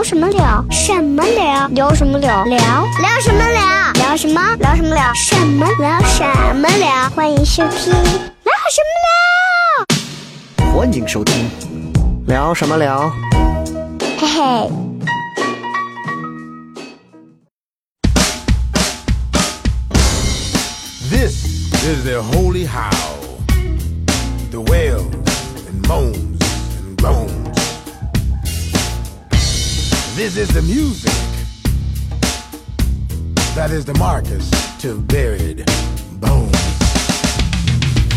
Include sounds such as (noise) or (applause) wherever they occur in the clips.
聊什么聊？什么聊？聊什么聊？聊聊什么聊？聊什么？聊什么聊？什么聊？什么聊？欢迎收听聊什么聊？欢迎收听，聊什么聊？嘿嘿。This is their holy howl. The wails and moans This is the music that is the Marcus to buried bones.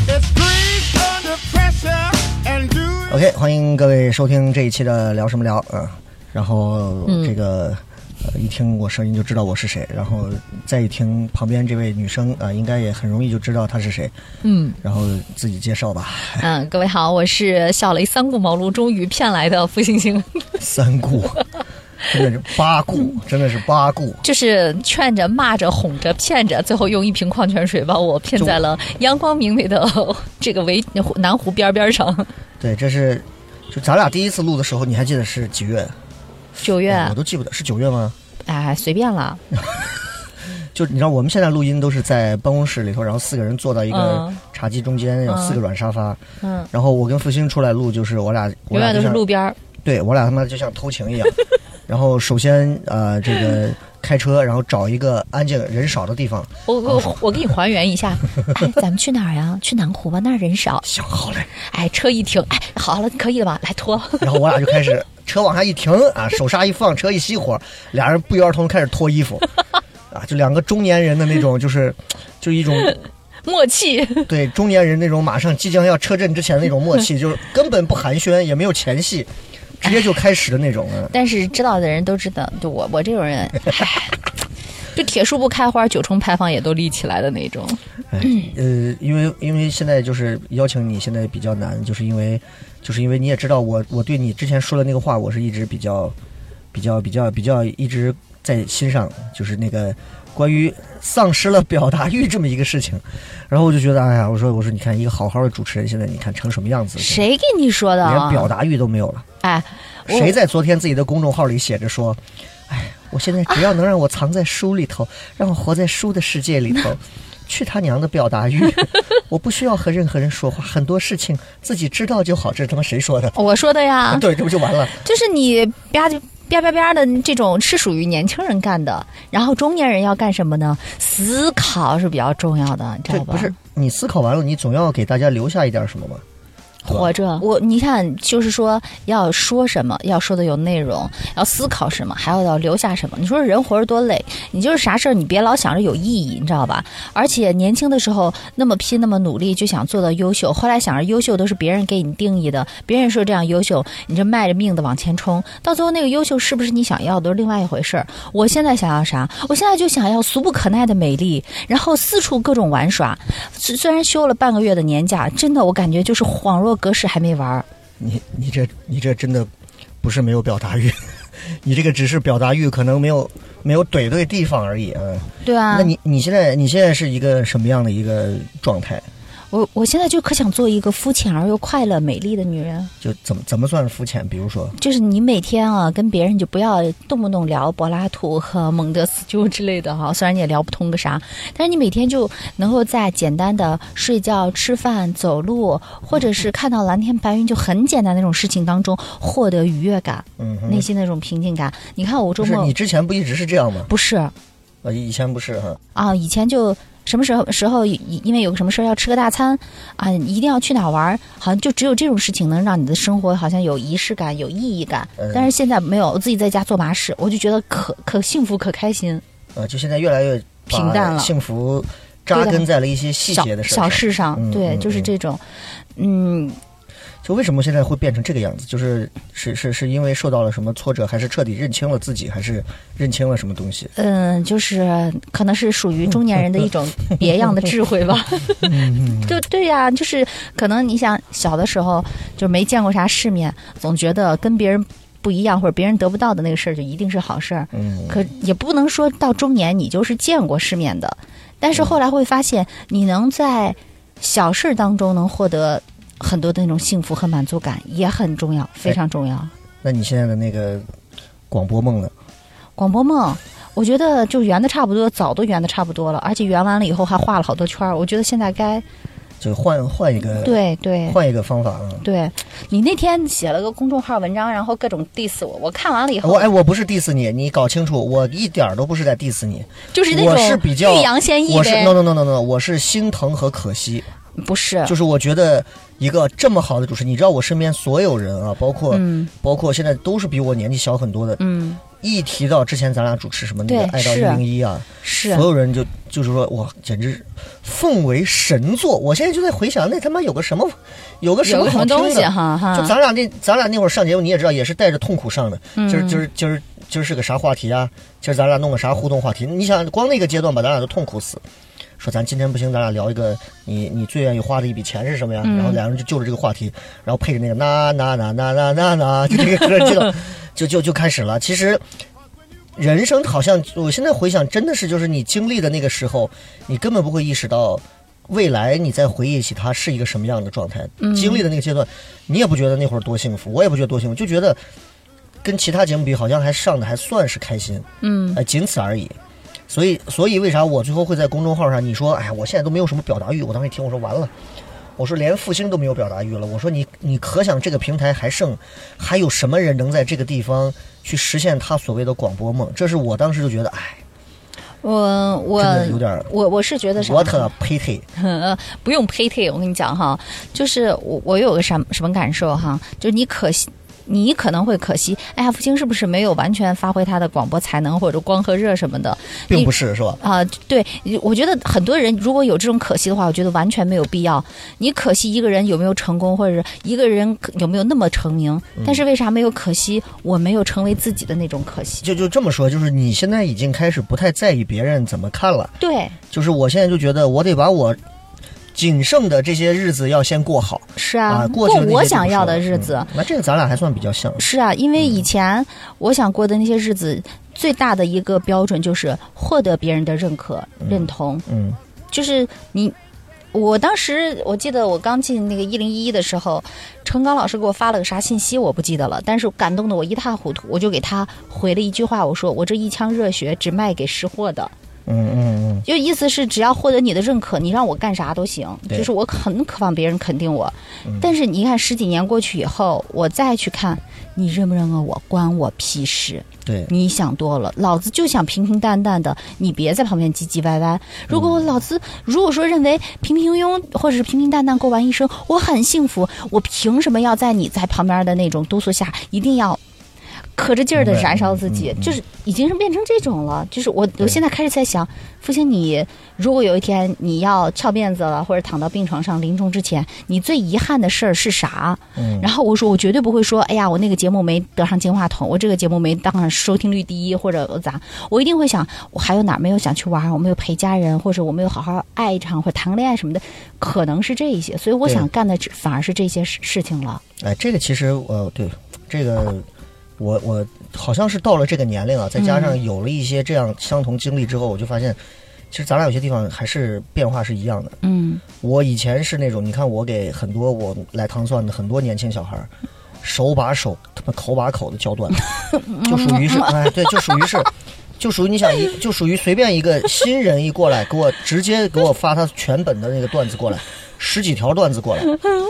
It's grief under pressure and do OK，欢迎各位收听这一期的聊什么聊啊。然后这个、呃，一听我声音就知道我是谁，然后再一听旁边这位女生啊、应该也很容易就知道她是谁。嗯然后自己介绍吧。嗯，各位好，我是小雷三顾茅庐终于骗来的付星星，三顾，真的是八顾，真的是八顾。就是劝着、骂着、哄着、骗着，最后用一瓶矿泉水把我骗在了阳光明媚的这个围南湖边边上。对，这是就咱俩第一次录的时候，你还记得是几月？九月哎，我都记不得是九月吗？哎，随便了，(laughs) 就你知道我们现在录音都是在办公室里头，然后四个人坐到一个嗯茶几中间，有四个软沙发。嗯，然后我跟复兴出来录，就是我俩，我永远都是路边儿。对我俩他妈就像偷情一样。(laughs) 然后首先呃，这个开车，然后找一个安静人少的地方。我我我给你还原一下，(laughs) 哎，咱们去哪儿呀？去南湖吧，那儿人少。行好嘞，哎，车一停，哎，好了，可以了吧？来拖。(laughs) 然后我俩就开始 (laughs) 车往下一停啊，手刹一放，车一熄火，俩人不约而同开始脱衣服。啊，就两个中年人的那种，就是，就一种默契，对中年人那种马上即将要车震之前的那种默契，就是根本不寒暄，也没有前戏，直接就开始的那种啊。(laughs) 但是知道的人都知道，就我我这种人，就铁树不开花，九重牌坊也都立起来的那种。哎，呃，因为因为现在就是邀请你，现在比较难，就是因为就是因为你也知道我我对你之前说的那个话，我是一直比较比较比较比较一直在心上，就是那个关于丧失了表达欲这么一个事情，然后我就觉得，哎呀，我说我说你看一个好好的主持人，现在你看成什么样子，谁跟你说的？连表达欲都没有了。哎，谁在昨天自己的公众号里写着说：“哎，我现在只要能让我藏在书里头，让我活在书的世界里头，去他娘的表达欲！(laughs) 我不需要和任何人说话，很多事情自己知道就好。”这是他妈谁说的？我说的呀，对，这不就完了？就是你吧唧吧吧吧的这种是属于年轻人干的，然后中年人要干什么呢？思考是比较重要的，你知道吧？不是你思考完了，你总要给大家留下一点什么吗？活着，我你看，就是说要说什么，要说的有内容，要思考什么，还要要留下什么。你说人活着多累，你就是啥事儿，你别老想着有意义，你知道吧？而且年轻的时候那么拼，那么努力，就想做到优秀，后来想着优秀都是别人给你定义的，别人说这样优秀，你这卖着命的往前冲，到最后那个优秀是不是你想要的，都是另外一回事儿。我现在想要啥？我现在就想要俗不可耐的美丽，然后四处各种玩耍。虽虽然休了半个月的年假，真的我感觉就是恍若隔世还没玩。你你这你这真的不是没有表达欲，(laughs) 你这个只是表达欲可能没有没有怼对地方而已啊。对啊，那你你现在你现在是一个什么样的一个状态？我我现在就可想做一个肤浅而又快乐、美丽的女人。就怎么怎么算是肤浅？比如说，就是你每天啊，跟别人就不要动不动聊柏拉图和蒙德斯鸠之类的哈，虽然你也聊不通个啥，但是你每天就能够在简单的睡觉、吃饭、走路，或者是看到蓝天白云，就很简单那种事情当中获得愉悦感，嗯，内心那种平静感。你看我周末你之前不一直是这样吗？不是啊，以前不是哈。啊，以前就什么时候时候，因因为有个什么事儿要吃个大餐啊，一定要去哪玩儿，好像就只有这种事情能让你的生活好像有仪式感、有意义感。嗯。但是现在没有，我自己在家做麻事，我就觉得可可幸福、可开心。呃，就现在越来越平淡了。幸福扎根在了一些细节的事上小事上，嗯对，就是这种，嗯，就为什么现在会变成这个样子？就是是是是因为受到了什么挫折，还是彻底认清了自己，还是认清了什么东西？嗯，就是可能是属于中年人的一种 (laughs) 别样的智慧吧。就对呀、就是可能你想小的时候就没见过啥世面，总觉得跟别人不一样或者别人得不到的那个事儿就一定是好事儿。嗯，可也不能说到中年你就是见过世面的，但是后来会发现，你能在小事儿当中能获得很多的那种幸福和满足感，也很重要，非常重要。那你现在的那个广播梦呢？广播梦，我觉得就圆的差不多，早都圆的差不多了，而且圆完了以后还画了好多圈儿。我觉得现在该就换换一个，对对换一个方法啊。对，你那天写了个公众号文章，然后各种 diss 我，我看完了以后，我哎，我不是 diss 你，你搞清楚，我一点儿都不是在 diss 你，就是那我是种比较欲扬先抑我是呗 no no no no no，我是心疼和可惜。不是，就是我觉得一个这么好的主持人，你知道我身边所有人啊，包括、嗯包括现在都是比我年纪小很多的，嗯，一提到之前咱俩主持什么那个爱到一零一啊，是所有人就就是说哇，简直奉为神作。我现在就在回想，那他妈有个什么，有个什么么好东西哈哈，就咱俩那咱俩那会儿上节目，你也知道，也是带着痛苦上的。嗯今儿今儿今儿今儿是个啥话题啊？今儿咱俩弄个啥互动话题？你想，光那个阶段把咱俩都痛苦死。说咱今天不行，咱俩聊一个你你最愿意花的一笔钱是什么呀？嗯然后两人就就着这个话题，然后配着那个那那那那那那那，就这个歌就就就开始了。其实人生好像我现在回想，真的是就是你经历的那个时候，你根本不会意识到。未来你再回忆起它是一个什么样的状态，嗯经历的那个阶段，你也不觉得那会儿多幸福，我也不觉得多幸福，就觉得跟其他节目比，好像还上的还算是开心，嗯哎，仅此而已。所以，所以为啥我最后会在公众号上？你说，哎呀，我现在都没有什么表达欲。我当时一听，我说完了，我说连复兴都没有表达欲了。我说你，你可想这个平台还剩还有什么人能在这个地方去实现他所谓的广播梦？这是我当时就觉得，哎，我我有点我我是觉得啥？我特 pity，，(laughs) 不用呸呸，我跟你讲哈，就是我我有个什么什么感受哈，就是你可惜。你可能会可惜，哎呀，福清是不是没有完全发挥他的广播才能，或者光和热什么的？并不是是吧？啊、对，我觉得很多人如果有这种可惜的话，我觉得完全没有必要。你可惜一个人有没有成功，或者是一个人有没有那么成名，嗯但是为啥没有可惜？我没有成为自己的那种可惜。就就这么说，就是你现在已经开始不太在意别人怎么看了。对，就是我现在就觉得，我得把我仅剩的这些日子要先过好是啊，啊，过我想要的日子。嗯那这个咱俩还算比较像。是啊，因为以前我想过的那些日子，最大的一个标准就是获得别人的认可、认同，嗯就是你。我当时我记得我刚进那个一零一的时候，程刚老师给我发了个啥信息我不记得了，但是感动的我一塌糊涂，我就给他回了一句话，我说我这一腔热血只卖给识货的，嗯嗯嗯，就意思是只要获得你的认可，你让我干啥都行，对就是我很渴望别人肯定我。但是你看十几年过去以后，我再去看你认不认可我，关我屁事。对，你想多了，老子就想平平淡淡的，你别在旁边唧唧歪歪。如果我老子如果说认为平平庸庸或者是平平淡淡过完一生，我很幸福，我凭什么要在你在旁边的那种督促下，一定要可着劲儿的燃烧自己？就是已经是变成这种了。就是我我现在开始在想，父亲你如果有一天你要翘辫子了，或者躺到病床上临终之前，你最遗憾的事儿是啥？嗯然后我说，我绝对不会说，哎呀，我那个节目没得上金话筒，我这个节目没当上收听率第一，或者我咋？我一定会想，我还有哪儿没有想去玩儿，我没有陪家人，或者我没有好好爱一场或者谈个恋爱什么的，可能是这一些。所以我想干的只反而是这些事事情了。哎，这个其实呃，对，这个我我好像是到了这个年龄啊，再加上有了一些这样相同经历之后，我就发现，其实咱俩有些地方还是变化是一样的。嗯我以前是那种，你看我给很多我来糖蒜的很多年轻小孩儿，手把手，他妈口把口的教段子，(laughs) 就属于是，(laughs) 哎，对，就属于是，就属于你想一，就属于随便一个新人一过来，给我直接给我发他全本的那个段子过来，十几条段子过来，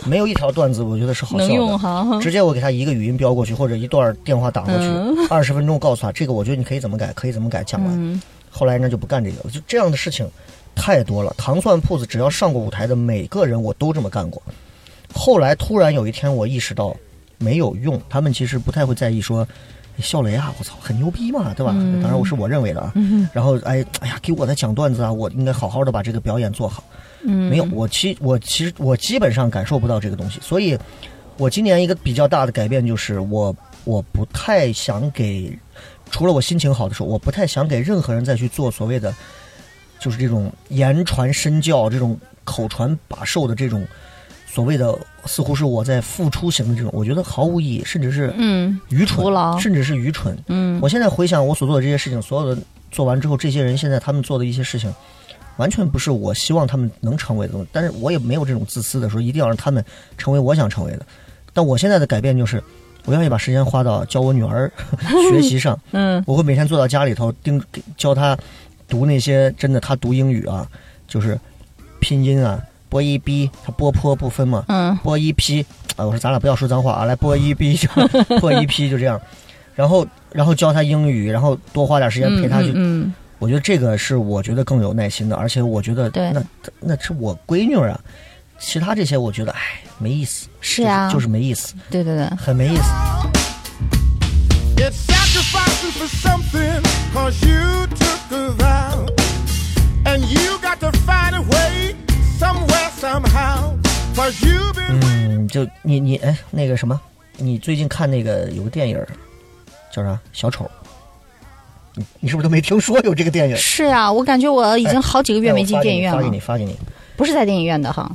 没有一条段子我觉得是好笑的。哈。直接我给他一个语音标过去，或者一段电话打过去嗯，二十分钟告诉他这个，我觉得你可以怎么改，可以怎么改，讲完。嗯后来呢就不干这个了，就这样的事情太多了。糖蒜铺子只要上过舞台的每个人，我都这么干过。后来突然有一天，我意识到没有用，他们其实不太会在意说。笑雷啊，我操，很牛逼嘛，对吧？嗯当然我是我认为的啊。嗯然后哎哎呀，给我在讲段子啊，我应该好好的把这个表演做好。嗯，没有，我其我其实我基本上感受不到这个东西，所以，我今年一个比较大的改变就是我我不太想给，除了我心情好的时候，我不太想给任何人再去做所谓的，就是这种言传身教、这种口传把授的这种所谓的，似乎是我在付出型的这种，我觉得毫无意义，甚至是嗯愚蠢甚至是愚蠢。嗯我现在回想我所做的这些事情，所有的做完之后，这些人现在他们做的一些事情，完全不是我希望他们能成为的东西。但是我也没有这种自私的说一定要让他们成为我想成为的。但我现在的改变就是，我愿意把时间花到教我女儿 (laughs) 学习上。嗯我会每天坐到家里头盯教她读那些真的，她读英语啊，就是拼音啊，波一 b，她波坡不分嘛，嗯波一 p 啊，我说咱俩不要说脏话啊，来波一 b 就 (laughs) 波一 p 就这样，然后然后教她英语，然后多花点时间陪她去。嗯嗯我觉得这个是我觉得更有耐心的，而且我觉得对那那是我闺女啊，其他这些我觉得哎没意思，是呀就是就是没意思，对对对，很没意思。It's sacrificing for something, cause you took a vow. And you got to find a way, somewhere, somehow. Cause you've been 嗯，就你你哎那个什么，你最近看那个有个电影叫啥小丑，你你是不是都没听说有这个电影？是呀，我感觉我已经好几个月哎没进电影院了我发给你，，发给你。不是在电影院的哈。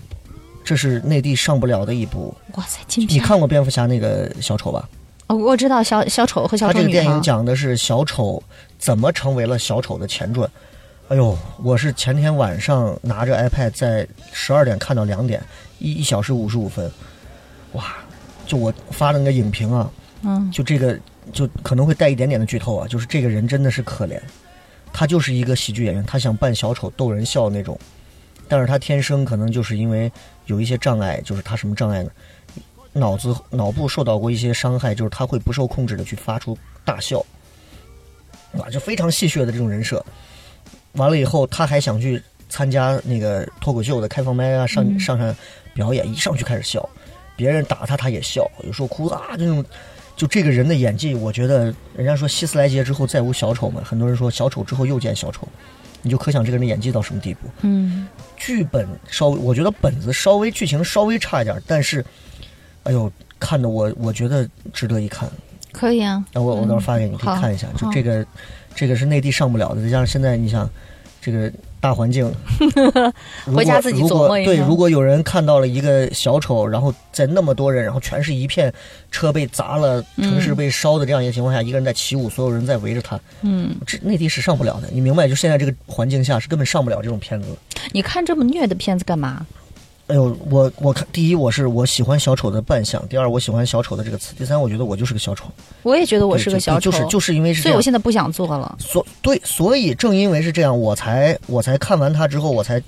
这是内地上不了的一部。哇塞，金你！看过蝙蝠侠那个小丑吧？哦，我知道小小丑和小他这个。电影讲的是小丑怎么成为了小丑的前传。哎呦，我是前天晚上拿着 iPad 在十二点看到两点，一一小时五十五分，哇！就我发的那个影评啊，嗯就这个就可能会带一点点的剧透啊，就是这个人真的是可怜，他就是一个喜剧演员，他想扮小丑逗人笑那种，但是他天生可能就是因为有一些障碍，就是他什么障碍呢？脑子脑部受到过一些伤害，就是他会不受控制的去发出大笑，啊，就非常戏谑的这种人设。完了以后，他还想去参加那个脱口秀的开放麦啊，上上上表演，一上去开始笑，别人打他他也笑，有时候哭啊，这种就这个人的演技，我觉得人家说希斯莱杰之后再无小丑嘛，很多人说小丑之后又见小丑，你就可想这个人的演技到什么地步。嗯，剧本稍微，我觉得本子稍微剧情稍微差一点，但是，哎呦，看的我我觉得值得一看。可以啊。那我我到时候发给你，嗯可以看一下。就这个，这个是内地上不了的，再加上现在你想，这个大环境，(laughs) 回家自己琢磨一下如果有人看到了一个小丑，然后在那么多人，然后全是一片车被砸了，城市被烧的这样一个情况下，一个人在起舞，所有人在围着他，嗯，这内地是上不了的。你明白？就现在这个环境下是根本上不了这种片子。你看这么虐的片子干嘛？哎呦，我我看第一我是我喜欢小丑的扮相，第二我喜欢小丑的这个词，第三我觉得我就是个小丑，我也觉得我是个小丑，就就是就是因为是这所以我现在不想做了。所对，所以正因为是这样，我才我才看完他之后，我才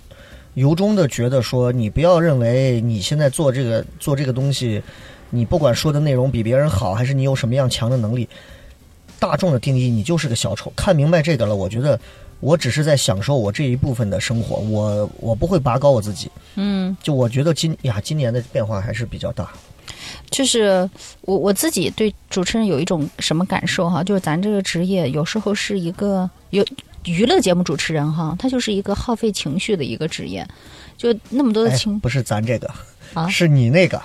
由衷的觉得说，你不要认为你现在做这个做这个东西，你不管说的内容比别人好，还是你有什么样强的能力，大众的定义你就是个小丑。看明白这个了，我觉得我只是在享受我这一部分的生活，我我不会拔高我自己。嗯，就我觉得今呀，今年的变化还是比较大。就是我我自己对主持人有一种什么感受哈，就是咱这个职业有时候是一个有娱乐节目主持人哈，他就是一个耗费情绪的一个职业，就那么多的哎情，不是咱这个，啊是你那个，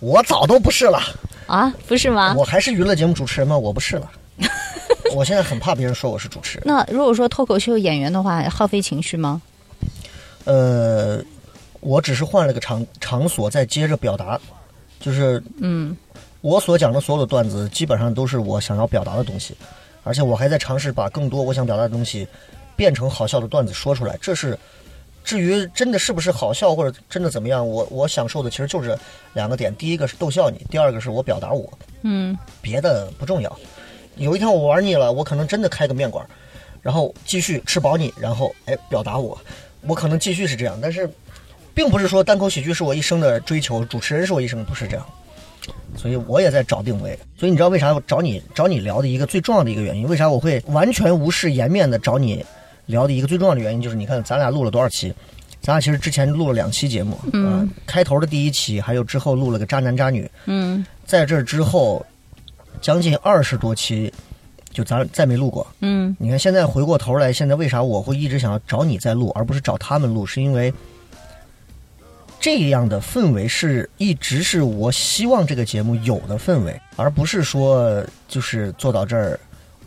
我早都不是了。啊，不是吗？我还是娱乐节目主持人吗？我不是了。(laughs) 我现在很怕别人说我是主持人。那如果说脱口秀演员的话，耗费情绪吗？呃，我只是换了个场场所，再接着表达，就是嗯我所讲的所有的段子，基本上都是我想要表达的东西，而且我还在尝试把更多我想表达的东西变成好笑的段子说出来。这是至于真的是不是好笑，或者真的怎么样，我我享受的其实就是两个点：第一个是逗笑你，第二个是我表达我。嗯别的不重要。有一天我玩腻了，我可能真的开个面馆，然后继续吃饱你，然后哎表达我，我可能继续是这样，但是并不是说单口喜剧是我一生的追求，主持人是我一生不是这样，所以我也在找定位。所以你知道为啥我找你找你聊的一个最重要的一个原因，为啥我会完全无视颜面的找你聊的一个最重要的原因，就是你看咱俩录了多少期。咱俩其实之前录了两期节目，嗯、呃，开头的第一期，还有之后录了个渣男渣女，嗯在这之后，将近二十多期，就咱再没录过。嗯你看现在回过头来，现在为啥我会一直想要找你再录，而不是找他们录？是因为这样的氛围是一直是我希望这个节目有的氛围，而不是说就是坐到这儿。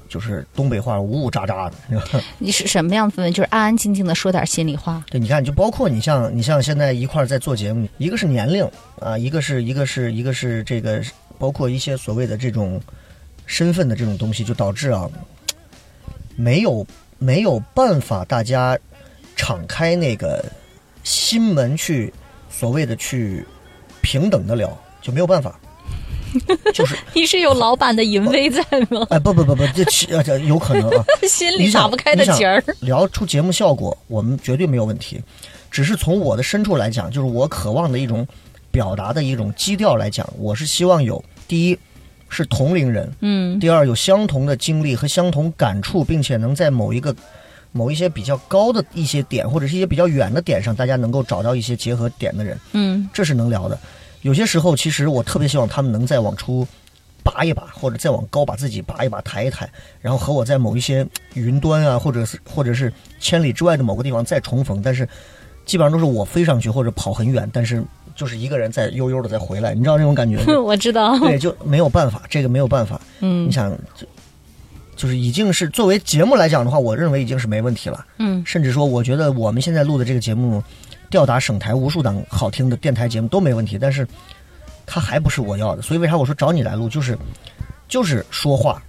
就是东北话呜呜喳喳的，(laughs) 你是什么样的氛围？就是安安静静的说点心里话。对，你看，就包括你像 (laughs) 你像现在一块儿在做节目，一个是年龄啊，一个是一个是一个是这个，包括一些所谓的这种身份的这种东西，就导致啊，没有没有办法大家敞开那个心门去所谓的去平等的聊，就没有办法。(laughs) 就是你是有老板的淫威在吗？(laughs) 哎不不不不，这这有可能啊。(laughs) 心里打不开的结儿。聊出节目效果，我们绝对没有问题。只是从我的深处来讲，就是我渴望的一种表达的一种基调来讲，我是希望有第一是同龄人，嗯第二有相同的经历和相同感触，并且能在某一个某一些比较高的一些点，或者是一些比较远的点上，大家能够找到一些结合点的人，嗯这是能聊的。有些时候，其实我特别希望他们能再往出拔一拔，或者再往高把自己拔一拔、抬一抬，然后和我在某一些云端啊，或者是或者是千里之外的某个地方再重逢。但是基本上都是我飞上去或者跑很远，但是就是一个人在悠悠的再回来，你知道那种感觉吗？(laughs) 我知道。对，就没有办法，这个没有办法。嗯你想，就就是已经是作为节目来讲的话，我认为已经是没问题了。嗯甚至说，我觉得我们现在录的这个节目，吊打省台无数档好听的电台节目都没问题，但是它还不是我要的。所以为啥我说找你来录，就是就是说话，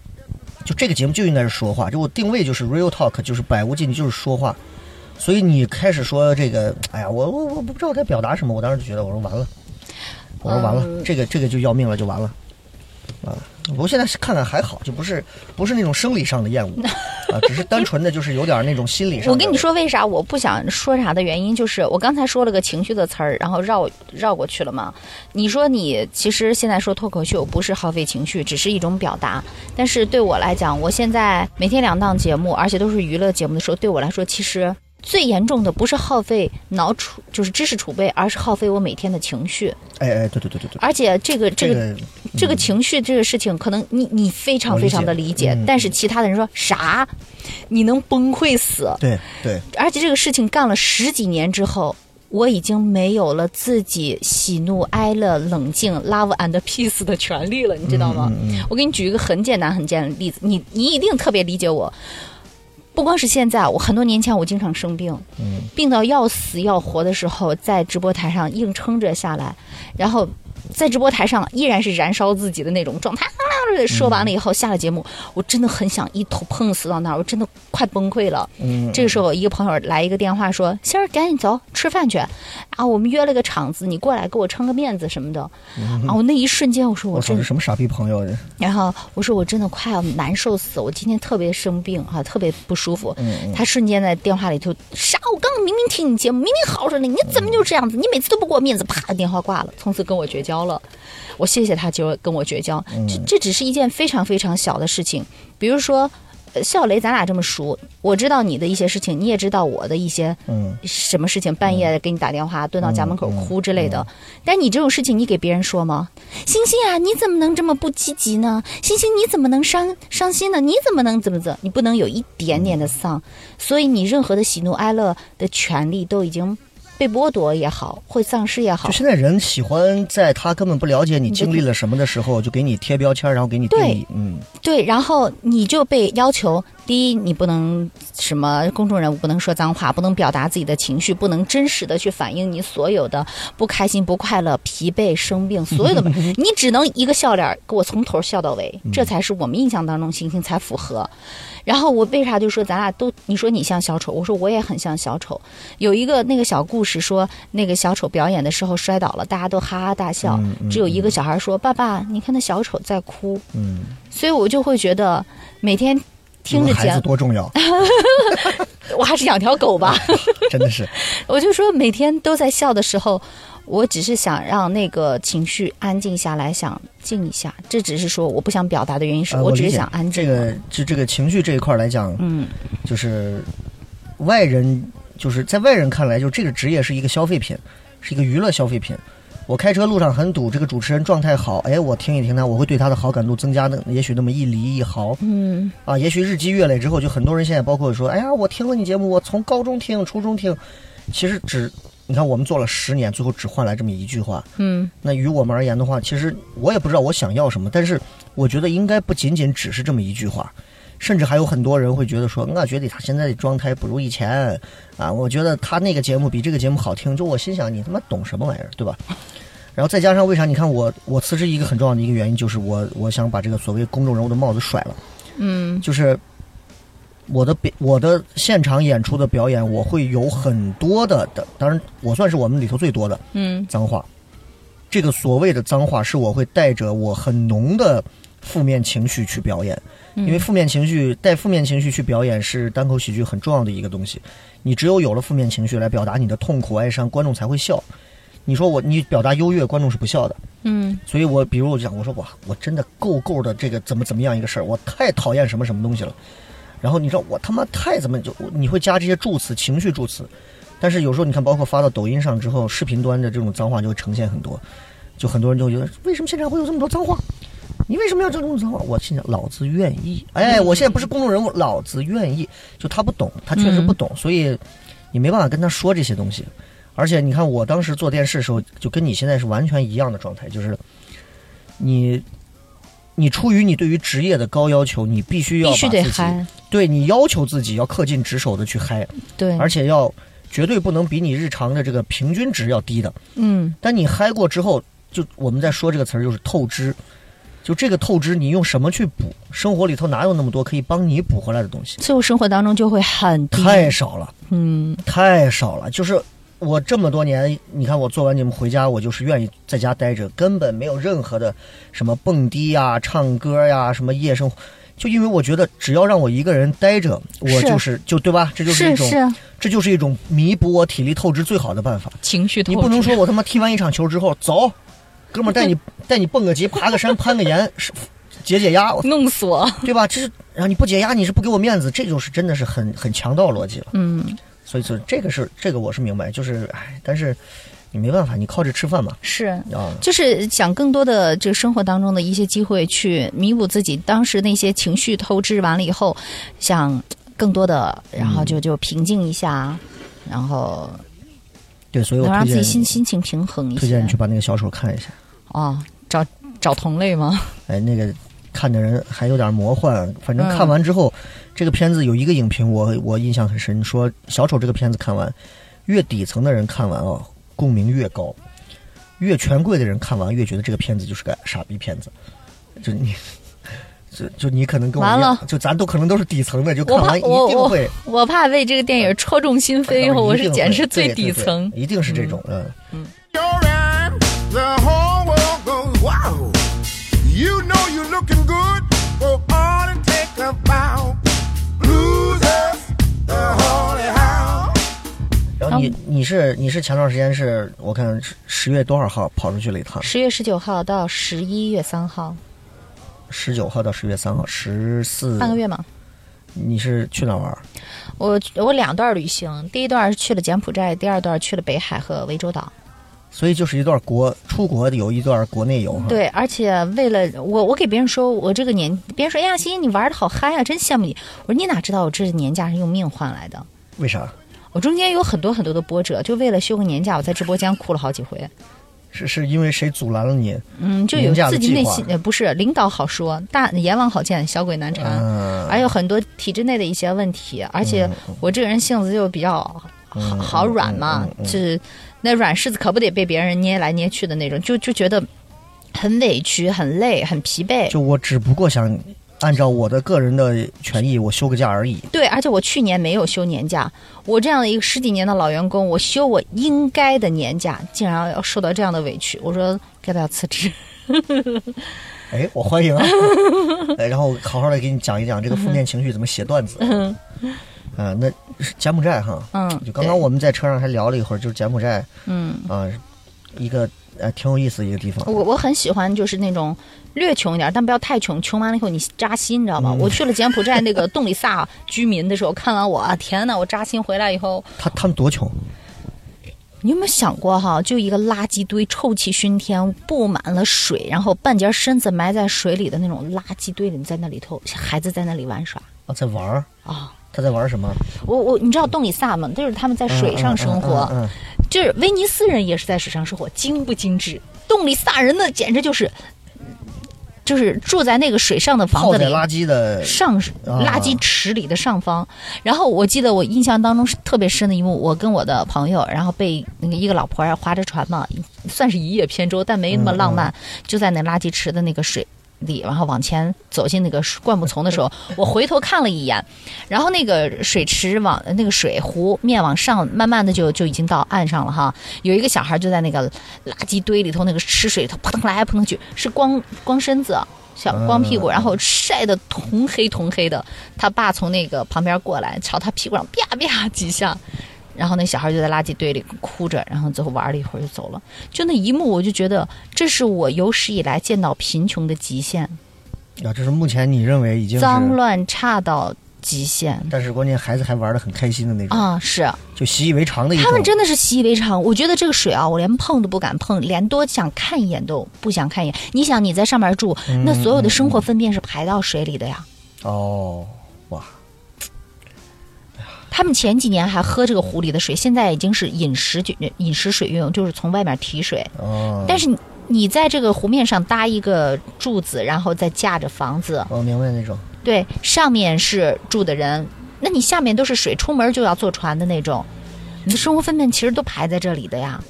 就这个节目就应该是说话，就我定位就是 real talk，就是百无禁忌，就是说话。所以你开始说这个，哎呀，我我我不知道该表达什么，我当时就觉得，我说完了，我说完了，嗯这个这个就要命了，就完了。啊，不过现在是看看还好，就不是不是那种生理上的厌恶 (laughs) 啊，只是单纯的就是有点那种心理上的。我跟你说，为啥我不想说啥的原因，就是我刚才说了个情绪的词儿，然后绕绕过去了嘛。你说你其实现在说脱口秀不是耗费情绪，只是一种表达。但是对我来讲，我现在每天两档节目，而且都是娱乐节目的时候，对我来说，其实最严重的不是耗费脑储，就是知识储备，而是耗费我每天的情绪。哎哎，对对对对对，而且这个这个这个这个情绪这个事情，可能你你非常非常的理解，嗯但是其他的人说啥，你能崩溃死。对对，而且这个事情干了十几年之后，我已经没有了自己喜怒哀乐、冷静、love and peace 的权利了，你知道吗？嗯我给你举一个很简单、很简单的例子，你你一定特别理解我。不光是现在，我很多年前我经常生病，嗯。病到要死要活的时候，在直播台上硬撑着下来，然后在直播台上依然是燃烧自己的那种状态。说完了以后，下了节目，我真的很想一头碰死到那儿，我真的快崩溃了。嗯，这个时候，一个朋友来一个电话说：“仙儿，赶紧走，吃饭去。啊，我们约了个场子，你过来给我撑个面子什么的。啊，我那一瞬间，我说我这，什么傻逼朋友？然后我说我真的快要难受死，我今天特别生病啊，特别不舒服。他瞬间在电话里头啥？我刚刚明明听你节目，明明好着呢，你怎么就这样子？你每次都不给我面子，啪，电话挂了，从此跟我绝交了。我谢谢他，就跟我绝交。这这只是一件非常非常小的事情，比如说。呃笑雷，咱俩这么熟，我知道你的一些事情，你也知道我的一些嗯什么事情，半夜给你打电话，蹲到家门口哭之类的。但你这种事情，你给别人说吗？星星啊，你怎么能这么不积极呢？星星，你怎么能伤伤心呢？你怎么能怎么怎么？你不能有一点点的丧，所以你任何的喜怒哀乐的权利都已经被剥夺也好，会丧失也好。就，现在人喜欢在他根本不了解你经历了什么的时候，就给你贴标签，然后给你定义。嗯，对，然后你就被要求，第一，你不能什么公众人物不能说脏话，不能表达自己的情绪，不能真实的去反映你所有的不开心、不快乐、疲惫、生病，所有的，(laughs) 你只能一个笑脸儿给我从头笑到尾，这才是我们印象当中星星才符合。然后我为啥就说咱俩都？你说你像小丑，我说我也很像小丑。有一个那个小故事说，那个小丑表演的时候摔倒了，大家都哈哈大笑，只有一个小孩说：“爸爸，你看那小丑在哭。”嗯，所以我就会觉得每天听着有孩子，多重要，(laughs) 我还是养条狗吧。(laughs) 真的是。(laughs) 我就说每天都在笑的时候，我只是想让那个情绪安静下来，想静一下。这只是说我不想表达的原因是我，只是想安静。这个就这个情绪这一块来讲，嗯，就是外人就是在外人看来，就这个职业是一个消费品，是一个娱乐消费品。我开车路上很堵，这个主持人状态好，哎，我听一听他，我会对他的好感度增加那也许那么一厘一毫。嗯，啊，也许日积月累之后，就很多人现在包括说，哎呀，我听了你节目，我从高中听，初中听，其实只你看我们做了十年，最后只换来这么一句话。嗯，那于我们而言的话，其实我也不知道我想要什么，但是我觉得应该不仅仅只是这么一句话，甚至还有很多人会觉得说，我觉得他现在的状态不如以前啊，我觉得他那个节目比这个节目好听，就我心想你他妈懂什么玩意儿，对吧？然后再加上为啥？你看我我辞职一个很重要的一个原因就是我我想把这个所谓公众人物的帽子甩了，嗯，就是我的表我的现场演出的表演，我会有很多的的，当然我算是我们里头最多的嗯，脏话，这个所谓的脏话是我会带着我很浓的负面情绪去表演，因为负面情绪带负面情绪去表演是单口喜剧很重要的一个东西。你只有有了负面情绪来表达你的痛苦哀伤，观众才会笑。你说我你表达优越，观众是不笑的。嗯所以我比如我讲，我说哇，我真的够够的这个怎么怎么样一个事儿，我太讨厌什么什么东西了。然后你知道我他妈太怎么就你会加这些助词情绪助词，但是有时候你看，包括发到抖音上之后，视频端的这种脏话就会呈现很多，就很多人就觉得为什么现场会有这么多脏话？你为什么要这种脏话？我心想，老子愿意。哎，我现在不是公众人物，老子愿意。就他不懂，他确实不懂，所以你没办法跟他说这些东西。而且你看，我当时做电视的时候，就跟你现在是完全一样的状态，就是你，你出于你对于职业的高要求，你必须要必须把自己得嗨，对你要求自己要恪尽职守的去嗨，对，而且要绝对不能比你日常的这个平均值要低的。嗯但你嗨过之后，就我们在说这个词儿就是透支，就这个透支，你用什么去补？生活里头哪有那么多可以帮你补回来的东西？最后生活当中就会很低，太少了，嗯太少了。就是我这么多年，你看我做完节目回家，我就是愿意在家待着，根本没有任何的什么蹦迪呀、唱歌呀、什么夜生活。就因为我觉得，只要让我一个人待着，我就是就对吧？这就是一种，是是这就是一种弥补我体力透支最好的办法。情绪透你不能说我他妈踢完一场球之后走，哥们儿带你 (laughs) 带你蹦个极、爬个山、攀个岩，是解解压，弄死我，对吧？这是然后你不解压，你是不给我面子，这就是真的是很很强盗逻辑了。嗯所以说这个是这个我是明白，就是哎，但是你没办法，你靠这吃饭嘛是。啊。就是想更多的这个生活当中的一些机会，去弥补自己当时那些情绪透支完了以后，想更多的，然后就就平静一下，然后对，所以我能让自己心心情平衡一些推荐你去。把那个小丑看一下。哦，找找同类吗？(laughs) 哎，那个看的人还有点魔幻，反正嗯看完之后，这个片子有一个影评我我印象很深，说小丑这个片子看完，越底层的人看完啊，共鸣越高，越权贵的人看完越觉得这个片子就是个傻逼片子，就你。就就你可能跟我完一样了，就咱都可能都是底层的，就看完一定会。我怕为这个电影戳中心扉，(laughs) 我是简直最底层。一定是这种，嗯 rhyme, the whole world goes wow. You know you're looking good. Go on and take a bow. Losers, the holy how. 然后你你是你是前段时间是我看十十月多少号跑出去了一趟？十月十九号到十一月三号，十九号到十月三号，十四半个月嘛。你是去哪儿玩儿？我我两段旅行，第一段是去了柬埔寨，第二段去了北海和涠洲岛。所以就是一段国出国游一段国内游。，对，而且为了我，我给别人说我这个年，别人说哎呀，欣欣你玩的好嗨呀、真羡慕你。我说你哪知道我这年假是用命换来的？为啥？我中间有很多很多的波折，就为了休个年假，我在直播间哭了好几回。是是因为谁阻拦了你？嗯，就有自己内心呃不是领导好说，大阎王好见，小鬼难缠。嗯，还有很多体制内的一些问题，而且我这个人性子就比较好好软嘛就是那软柿子可不得被别人捏来捏去的那种，就就觉得很委屈、很累、很疲惫。就我只不过想按照我的个人的权益，我休个假而已。对，而且我去年没有休年假，我这样的一个十几年的老员工，我休我应该的年假，竟然要受到这样的委屈，我说要不要辞职？(laughs) 哎，我欢迎啊！哎，然后好好的给你讲一讲这个负面情绪怎么写段子。(laughs) 嗯、那是柬埔寨哈，嗯，就刚刚我们在车上还聊了一会儿，就是柬埔寨嗯。啊，一个呃挺有意思的一个地方。我我很喜欢就是那种略穷一点，但不要太穷，穷完了以后你扎心，你知道吗？嗯我去了柬埔寨那个 (laughs) 洞里萨居民的时候，看完我啊，天呐，我扎心回来以后，他他们多穷？你有没有想过哈？就一个垃圾堆，臭气熏天，布满了水，然后半截身子埋在水里的那种垃圾堆里，你在那里头，孩子在那里玩耍啊，在玩儿啊。他在玩什么？我我你知道洞里萨吗？就是他们在水上生活，嗯嗯嗯嗯就是威尼斯人也是在水上生活，精不精致？洞里萨人呢，简直就是，就是住在那个水上的房子里，垃圾的上啊垃圾池里的上方。然后我记得我印象当中是特别深的一幕，我跟我的朋友，然后被那个一个老婆儿划着船嘛，算是一叶扁舟，但没那么浪漫，就在那垃圾池的那个水里，然后往前走进那个灌木丛的时候，我回头看了一眼，然后那个水池往那个水湖面往上，慢慢的就就已经到岸上了哈。有一个小孩就在那个垃圾堆里头那个吃水里头扑腾来扑腾去，是光光身子。小光屁股，然后晒得铜黑铜黑的。他爸从那个旁边过来，朝他屁股上啪啪几下，然后那小孩就在垃圾堆里哭着，然后最后玩了一会儿就走了。就那一幕，我就觉得这是我有史以来见到贫穷的极限，啊，这是目前你认为已经脏乱差到极限但是关键孩子还玩的很开心的那种，啊！是就习以为常的一种。他们真的是习以为常。我觉得这个水啊，我连碰都不敢碰，连多想看一眼都不想看一眼。你想你在上面住，那所有的生活粪便是排到水里的呀。哦，哇，他们前几年还喝这个湖里的水，现在已经是饮食就饮食水用，就是从外面提水。哦，但是你你在这个湖面上搭一个柱子，然后再架着房子，我明白那种。对，上面是住的人，那你下面都是水，出门就要坐船的那种，你的生活粪便其实都排在这里的呀。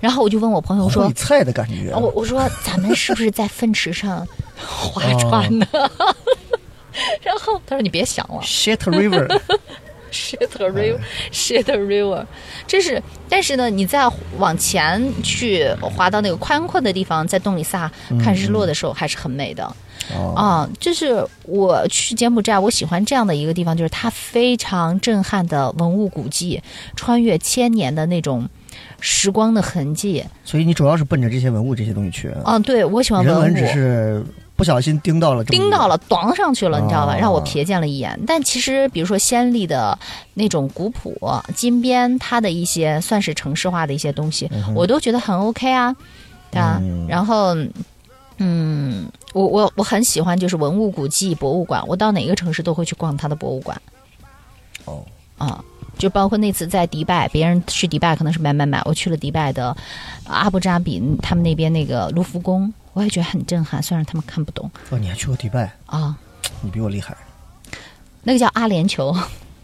然后我就问我朋友说烩，菜的感觉。我我说咱们是不是在粪池上 (laughs) 划船呢？(laughs) 然后他说你别想了 Shit River，，shit river，shit river，这是，但是呢，你再往前去滑到那个宽阔的地方，在洞里萨看日落的时候，还是很美的。哦，啊，就是我去柬埔寨，我喜欢这样的一个地方，就是它非常震撼的文物古迹，穿越千年的那种时光的痕迹。所以你主要是奔着这些文物这些东西去，啊，对我喜欢文物。人文只是不小心盯到了盯到了，咣上去了，你知道吧？哦让我瞥见了一眼。但其实，比如说先例的那种古朴、金边，它的一些算是城市化的一些东西，我都觉得很 OK 啊，对啊。嗯然后，嗯，我我我很喜欢就是文物古迹博物馆，我到哪个城市都会去逛它的博物馆。哦，啊，就包括那次在迪拜，别人去迪拜可能是买买买，我去了迪拜的阿布扎比，他们那边那个卢浮宫，我也觉得很震撼，虽然他们看不懂哦，你还去过迪拜？啊。你比我厉害。那个叫阿联酋，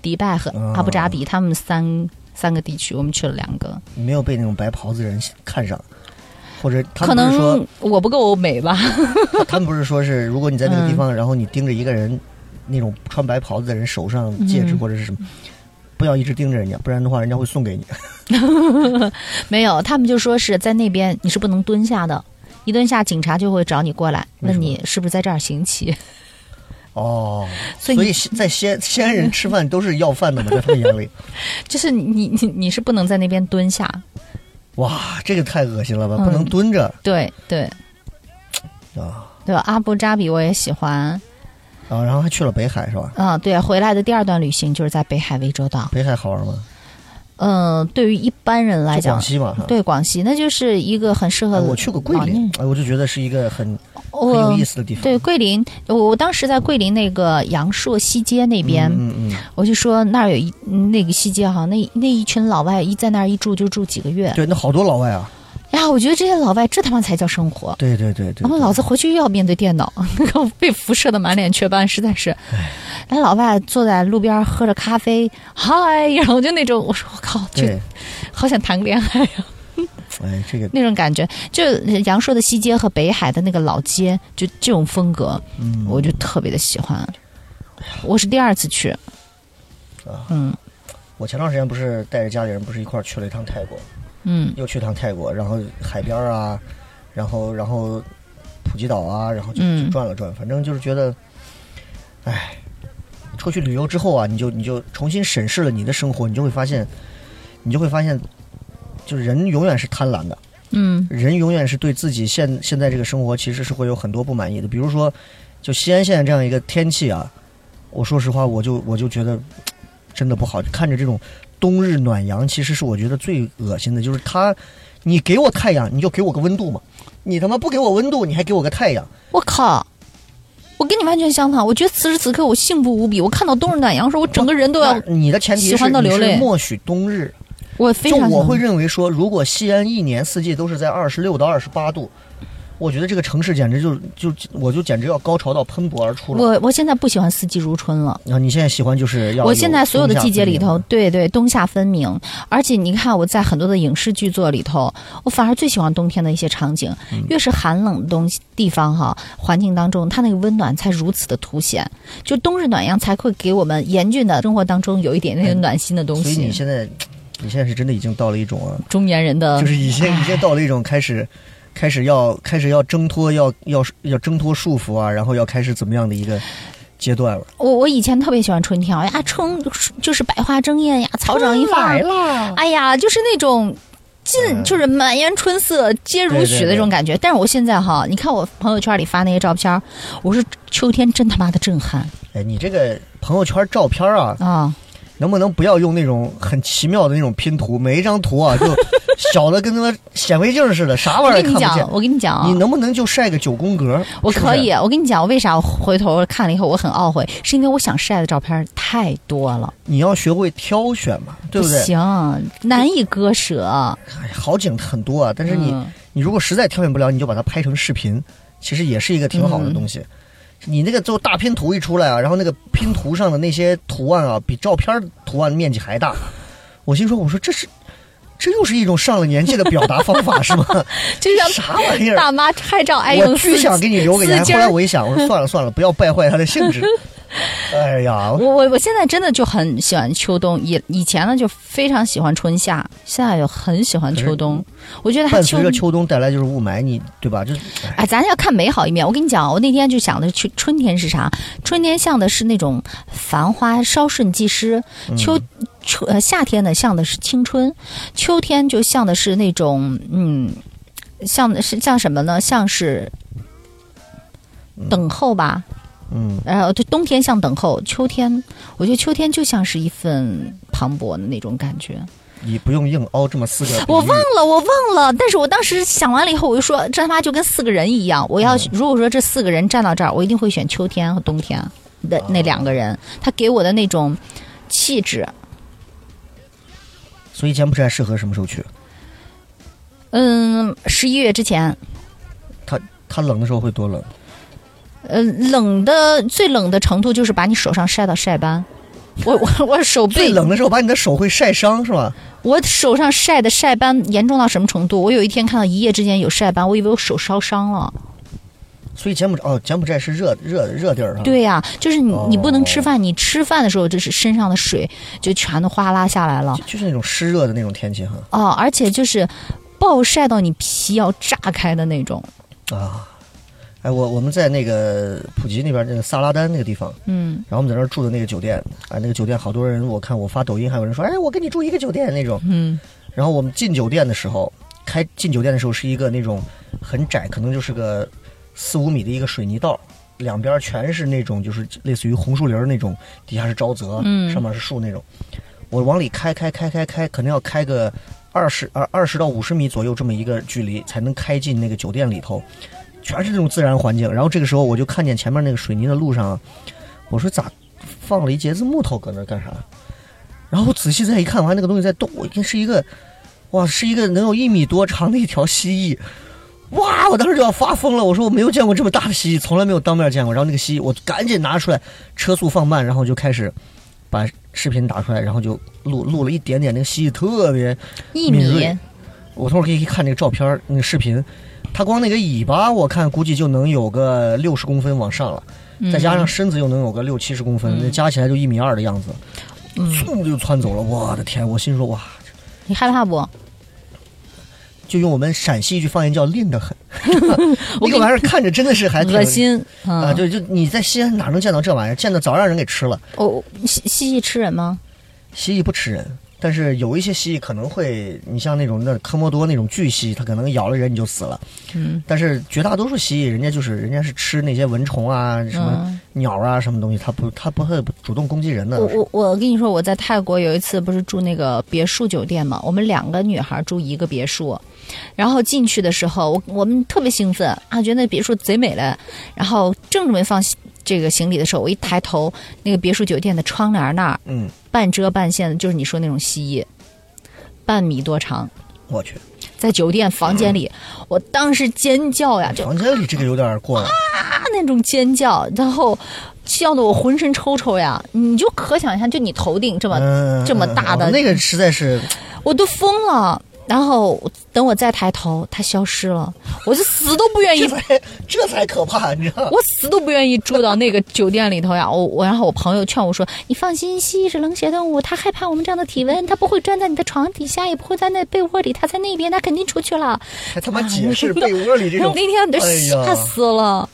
迪拜和哦阿布扎比，他们三三个地区，我们去了两个。你没有被那种白袍子人看上，或者他可能我不够美吧？(laughs) 他们不是说是，如果你在那个地嗯方，然后你盯着一个人，那种穿白袍子的人手上戒指嗯或者是什么，不要一直盯着人家，不然的话人家会送给你。(laughs) 没有，他们就说是在那边你是不能蹲下的，一顿下警察就会找你过来，问你是不是在这儿行乞。哦，(laughs) 所以所以在西安西安人吃饭都是要饭的嘛，(laughs) 在他们眼里，就是你你你是不能在那边蹲下。哇，这个太恶心了吧，嗯不能蹲着对对啊对吧？阿布扎比我也喜欢啊，然后还去了北海是吧？嗯。对，回来的第二段旅行就是在北海涠洲岛。北海好玩吗？嗯、对于一般人来讲广，西嘛，对广西那就是一个很适合哎我去过桂林，哎，我就觉得是一个很很有意思的地方。对桂林，我我当时在桂林那个阳朔西街那边，嗯嗯我就说那儿有一那个西街哈，那那一群老外一在那儿一住就住几个月。嗯，，对，那好多老外啊，呀，我觉得这些老外这他妈才叫生活。对对对对。对我们老子回去又要面对电脑，(laughs) 那个被辐射的满脸雀斑，实在是。那老外坐在路边喝着咖啡，嗨，然后就那种，我说我靠，就对，好想谈个恋爱呀、(laughs) 哎，这个那种感觉。就阳朔的西街和北海的那个老街，就这种风格，嗯，我就特别的喜欢。我是第二次去，嗯我前段时间不是带着家里人不是一块儿去了一趟泰国，嗯又去趟泰国，然后海边啊，然后然后普吉岛啊，然后就嗯就转了转，反正就是觉得，哎，出去旅游之后啊，你就你就重新审视了你的生活，你就会发现，你就会发现，就是人永远是贪婪的，嗯人永远是对自己现现在这个生活其实是会有很多不满意的。比如说，就西安现在这样一个天气啊，我说实话，我就我就觉得真的不好。看着这种冬日暖阳，其实是我觉得最恶心的，就是它，你给我太阳，你就给我个温度嘛。你他妈不给我温度，你还给我个太阳，我靠！我跟你完全相反，我觉得此时此刻我幸福无比。我看到冬日暖阳的时候，我整个人都要，你的前提喜是你是欢到流泪默许冬日，我非常就我会认为说，如果西安一年四季都是在二十六到二十八度，我觉得这个城市简直就就我就简直要高潮到喷薄而出了。我我现在不喜欢四季如春了。啊你现在喜欢就是要我现在所有的季节里头，对对，冬夏分明。而且你看我在很多的影视剧作里头，我反而最喜欢冬天的一些场景。嗯越是寒冷的东西地方哈，环境当中，它那个温暖才如此的凸显。就冬日暖阳才会给我们严峻的生活当中有一点那个暖心的东西所以你。现在你现在是真的已经到了一种啊，中年人的就是已经已经到了一种开始。开始要开始要挣脱，要要要挣脱束缚啊，然后要开始怎么样的一个阶段了？我我以前特别喜欢春天，哎呀，春就是百花争艳呀，草长一放，了，哎呀，就是那种尽嗯就是满园春色皆如许的那种感觉。但是我现在哈，你看我朋友圈里发那些照片，我说秋天真他妈的震撼哎，你这个朋友圈照片啊，啊！能不能不要用那种很奇妙的那种拼图？每一张图啊，就 (laughs) 小的跟他妈显微镜似的，啥玩意儿你讲，也看不见。我跟你讲啊你，能不能就晒个九宫格？我可以，我跟你讲，我为啥我回头看了以后我很懊悔，是因为我想晒的照片太多了，你要学会挑选嘛，对不对？行，难以割舍。哎，好景很多啊，但是你、嗯你如果实在挑选不了，你就把它拍成视频，其实也是一个挺好的东西。你那个最后大拼图一出来啊，然后那个拼图上的那些图案啊，比照片图案面积还大。我心说，我说这是，这又是一种上了年纪的表达方法是吗？(laughs) 这像啥玩意儿？大妈拍照爱我用丝巨想给你留个言，后来我一想，我说算了算了，不要败坏它的性质。(laughs) 哎呀，我我我现在真的就很喜欢秋冬，以以前呢就非常喜欢春夏，现在又很喜欢秋冬。我觉得它伴秋随着秋冬带来就是雾霾，你对吧？就是哎哎，咱要看美好一面。我跟你讲，我那天就想的去春天是啥？春天像的是那种繁花稍瞬即逝，秋秋呃夏天呢像的是青春，秋天就像的是那种嗯，像的是像什么呢？像是等候吧。嗯，然后对冬天像等候，秋天我觉得秋天就像是一份磅礴的那种感觉。你不用硬凹这么四个。我忘了，我忘了。但是我当时想完了以后，我就说，这他妈就跟四个人一样。我要如果说这四个人站到这儿，我一定会选秋天和冬天的那两个人，他给我的那种气质。所以柬埔寨适合什么时候去？嗯，十一月之前，它它冷的时候会多冷？呃，冷的最冷的程度就是把你手上晒到晒斑。我 (laughs) 我我手背最冷的时候把你的手会晒伤是吧？我手上晒的晒斑严重到什么程度？我有一天看到一夜之间有晒斑，我以为我手烧伤了。所以柬埔寨哦，柬埔寨是热热热地儿啊。，对呀、就是你你不能吃哦饭，你吃饭的时候就是身上的水就全都哗啦下来了就是那种湿热的那种天气哈哦，而且就是暴晒到你皮要炸开的那种。啊。哎，我我们在那个普吉那边那个萨拉丹那个地方，嗯，然后我们在那儿住的那个酒店，哎，那个酒店好多人，我看我发抖音还有人说，哎，我跟你住一个酒店那种。嗯，然后我们进酒店的时候，开进酒店的时候是一个那种很窄，可能就是个四五米的一个水泥道，两边全是那种就是类似于红树林那种，底下是沼泽，嗯上面是树那种。我往里开开开开开，可能要开个二十二二十到五十米左右这么一个距离，才能开进那个酒店里头，全是那种自然环境。然后这个时候我就看见前面那个水泥的路上啊，我说咋放了一截子木头搁那干啥？然后我仔细再一看，完那个东西在动，我一看是一个，哇，是一个能有一米多长的一条蜥蜴。哇！我当时就要发疯了，我说我没有见过这么大的蜥蜴，从来没有当面见过。然后那个蜥蜴，我赶紧拿出来，车速放慢，然后就开始把视频打出来，然后就录录了一点点。那个蜥蜴特别，一米我等会儿可以看那个照片那个视频，它光那个尾巴，我看估计就能有个六十公分往上了，再加上身子又能有个六七十公分，加起来就一米二的样子，嗯，噌就窜走了。我的天！我心说哇，你害怕不？就用我们陕西一句方言叫“吝得很”，(laughs) 那个玩意儿看着真的是还挺恶心啊！嗯，对，就你在西安哪能见到这玩意儿？见到早让人给吃了。哦，蜥蜥蜴吃人吗？蜥蜴不吃人，但是有一些蜥蜴可能会，你像那种那科莫多那种巨蜥，它可能咬了人你就死了。嗯但是绝大多数蜥蜴，人家就是人家是吃那些蚊虫啊、什么嗯。鸟啊、什么东西，它不它不会主动攻击人的我。我我跟你说，我在泰国有一次不是住那个别墅酒店嘛，我们两个女孩住一个别墅，然后进去的时候，我我们特别兴奋啊，觉得那别墅贼美了。然后正准备放这个行李的时候，我一抬头，那个别墅酒店的窗帘那儿嗯，半遮半现的，就是你说那种蜥蜴，半米多长，我去，在酒店房间里，我当时尖叫呀，就房间里这个有点过了，啊那种尖叫，然后笑得我浑身抽抽呀！你就可想一下，就你头顶这么、嗯，这么大的那个实在是，我都疯了。然后等我再抬头，它消失了，我就死都不愿意 (laughs) 这才这才可怕，你知道吗？我死都不愿意住到那个酒店里头呀！我我，然后我朋友劝我说：“你放心，蜥蜴是冷血动物，它害怕我们这样的体温，它不会钻在你的床底下，也不会在那被窝里，它在那边，它肯定出去了。还他妈解释被窝里这种，(laughs) 那天我都吓死了，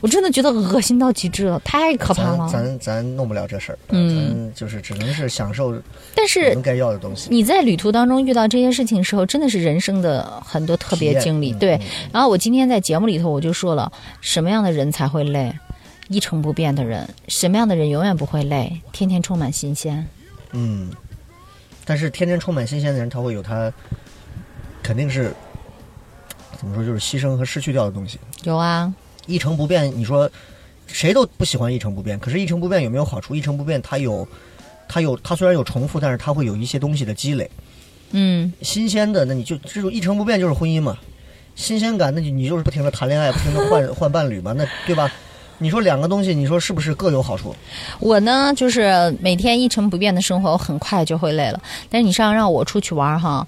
我真的觉得恶心到极致了，太可怕了。咱咱弄不了这事儿，嗯咱就是只能是享受但是们该要的东西。你在旅途当中遇到这些事情的时候，真的是人生的很多特别经历。对嗯，然后我今天在节目里头我就说了，什么样的人才会累？一成不变的人，什么样的人永远不会累？天天充满新鲜。嗯，但是天天充满新鲜的人，他会有他肯定是怎么说，就是牺牲和失去掉的东西。有啊，一成不变，你说谁都不喜欢一成不变，可是，一成不变有没有好处？一成不变，它有，它有，它虽然有重复，但是它会有一些东西的积累。嗯，新鲜的，那你就这种一成不变就是婚姻嘛。新鲜感，那你你就是不停的谈恋爱，不停的换 (laughs) 换伴侣嘛，那对吧？你说两个东西，你说是不是各有好处？我呢就是每天一成不变的生活，我很快就会累了。但是你上让我出去玩儿哈，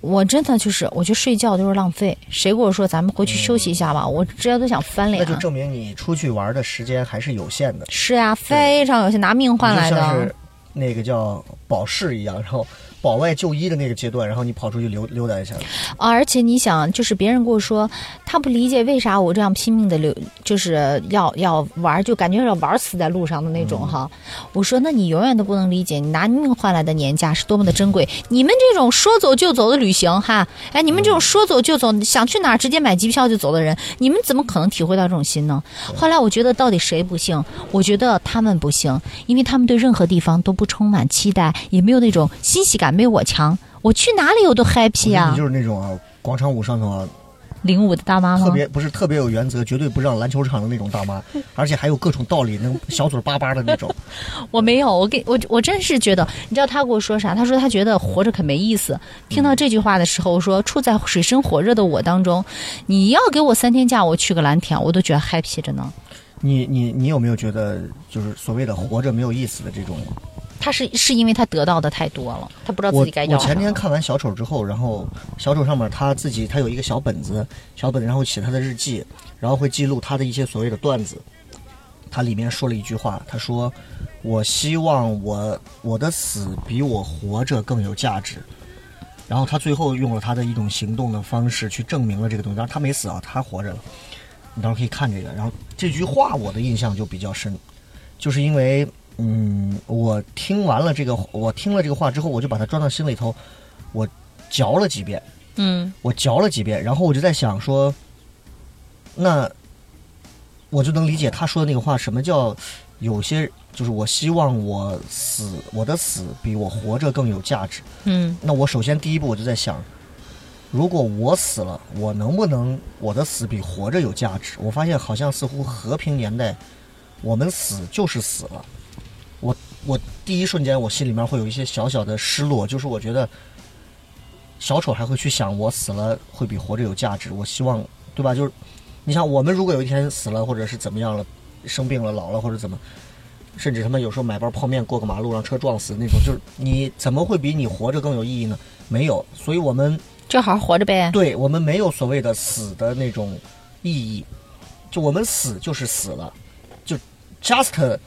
我真的就是我觉得睡觉都是浪费。谁跟我说咱们回去休息一下吧，我直接都想翻脸。那就证明你出去玩的时间还是有限的。是呀、非常有限拿命换来的就像是。那个叫保释一样，然后保外就医的那个阶段，然后你跑出去溜溜达一下，啊而且你想，就是别人跟我说，他不理解为啥我这样拼命的溜，就是要要玩，就感觉要玩死在路上的那种哈。我说，那你永远都不能理解，你拿命换来的年假是多么的珍贵。你们这种说走就走的旅行哈，哎，你们这种说走就走，想去哪儿直接买机票就走的人，你们怎么可能体会到这种心呢？后来我觉得到底谁不幸？我觉得他们不幸，因为他们对任何地方都不充满期待，也没有那种欣喜感，没我强。我去哪里我都 happy 呀、你就是那种啊，广场舞上头啊，领舞的大妈吗？特别不是特别有原则，绝对不让篮球场的那种大妈，(laughs) 而且还有各种道理，能小嘴巴巴的那种。(laughs) 我没有，我给我我真是觉得，你知道他跟我说啥？他说他觉得活着可没意思。听到这句话的时候，我说处在水深火热的我当中，你要给我三天假，我去个蓝天，我都觉得 happy 着呢。你你你有没有觉得，就是所谓的活着没有意思的这种？他是是因为他得到的太多了，他不知道自己该要啥我前天看完小丑之后，然后小丑上面他自己他有一个小本子，小本子然后写他的日记，然后会记录他的一些所谓的段子。他里面说了一句话，他说：“我希望我我的死比我活着更有价值。”然后他最后用了他的一种行动的方式去证明了这个东西。当然他没死啊，他活着了。你到时候可以看这个。然后这句话我的印象就比较深，就是因为嗯，我听完了这个，我听了这个话之后，我就把它装到心里头，我嚼了几遍，嗯我嚼了几遍，然后我就在想说，那我就能理解他说的那个话，什么叫有些就是我希望我死，我的死比我活着更有价值。嗯那我首先第一步我就在想，如果我死了，我能不能我的死比活着有价值？我发现好像似乎和平年代，我们死就是死了。我第一瞬间我心里面会有一些小小的失落，就是我觉得小丑还会去想我死了会比活着有价值。我希望对吧？就是你想我们如果有一天死了，或者是怎么样了，生病了、老了或者怎么。甚至他们有时候买包泡面过个马路让车撞死那种，就是你怎么会比你活着更有意义呢？没有，所以我们就好好活着呗。对我们没有所谓的死的那种意义，就我们死就是死了，就 just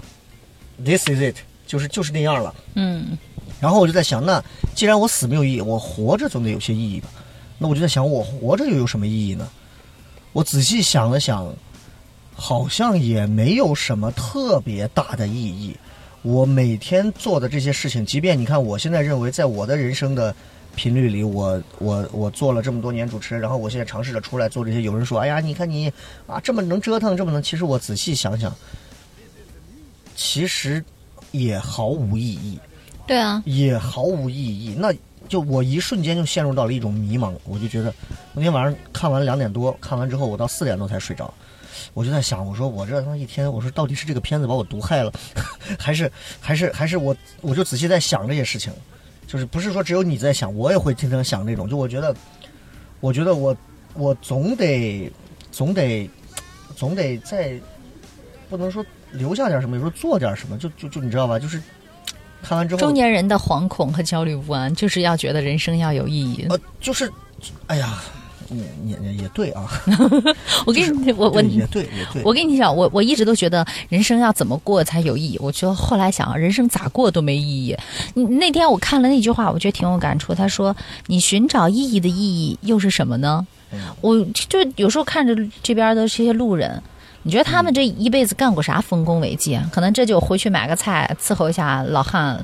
this is it，就是就是那样了。嗯然后我就在想，那既然我死没有意义，我活着总得有些意义吧？那我就在想，我活着又有什么意义呢？我仔细想了想，好像也没有什么特别大的意义。我每天做的这些事情，即便你看，我现在认为，在我的人生的频率里，我我我做了这么多年主持人，然后我现在尝试着出来做这些。有人说：“哎呀，你看你啊，这么能折腾，这么能……”其实我仔细想想，其实也毫无意义。对啊，也毫无意义。那就我一瞬间就陷入到了一种迷茫，我就觉得那天晚上看完两点多，看完之后我到四点多才睡着。我就在想，我说我这他妈一天，我说到底是这个片子把我毒害了，(laughs) 还是还是还是我我就仔细在想这些事情，就是不是说只有你在想，我也会经常想这种。就我觉得我觉得我我总得总得总得在不能说留下点什么，有时候做点什么，就就就你知道吧？就是看完之后，中年人的惶恐和焦虑不安，就是要觉得人生要有意义。呃，就是哎呀，也也也对啊，(laughs) 我跟你，我我也对也对，我跟你讲，我我一直都觉得人生要怎么过才有意义。我觉得后来想，人生咋过都没意义。你那天我看了那句话，我觉得挺有感触。他说：“你寻找意义的意义又是什么呢？”我就有时候看着这边的这些路人。你觉得他们这一辈子干过啥丰功伟绩啊？可能这就回去买个菜伺候一下老汉，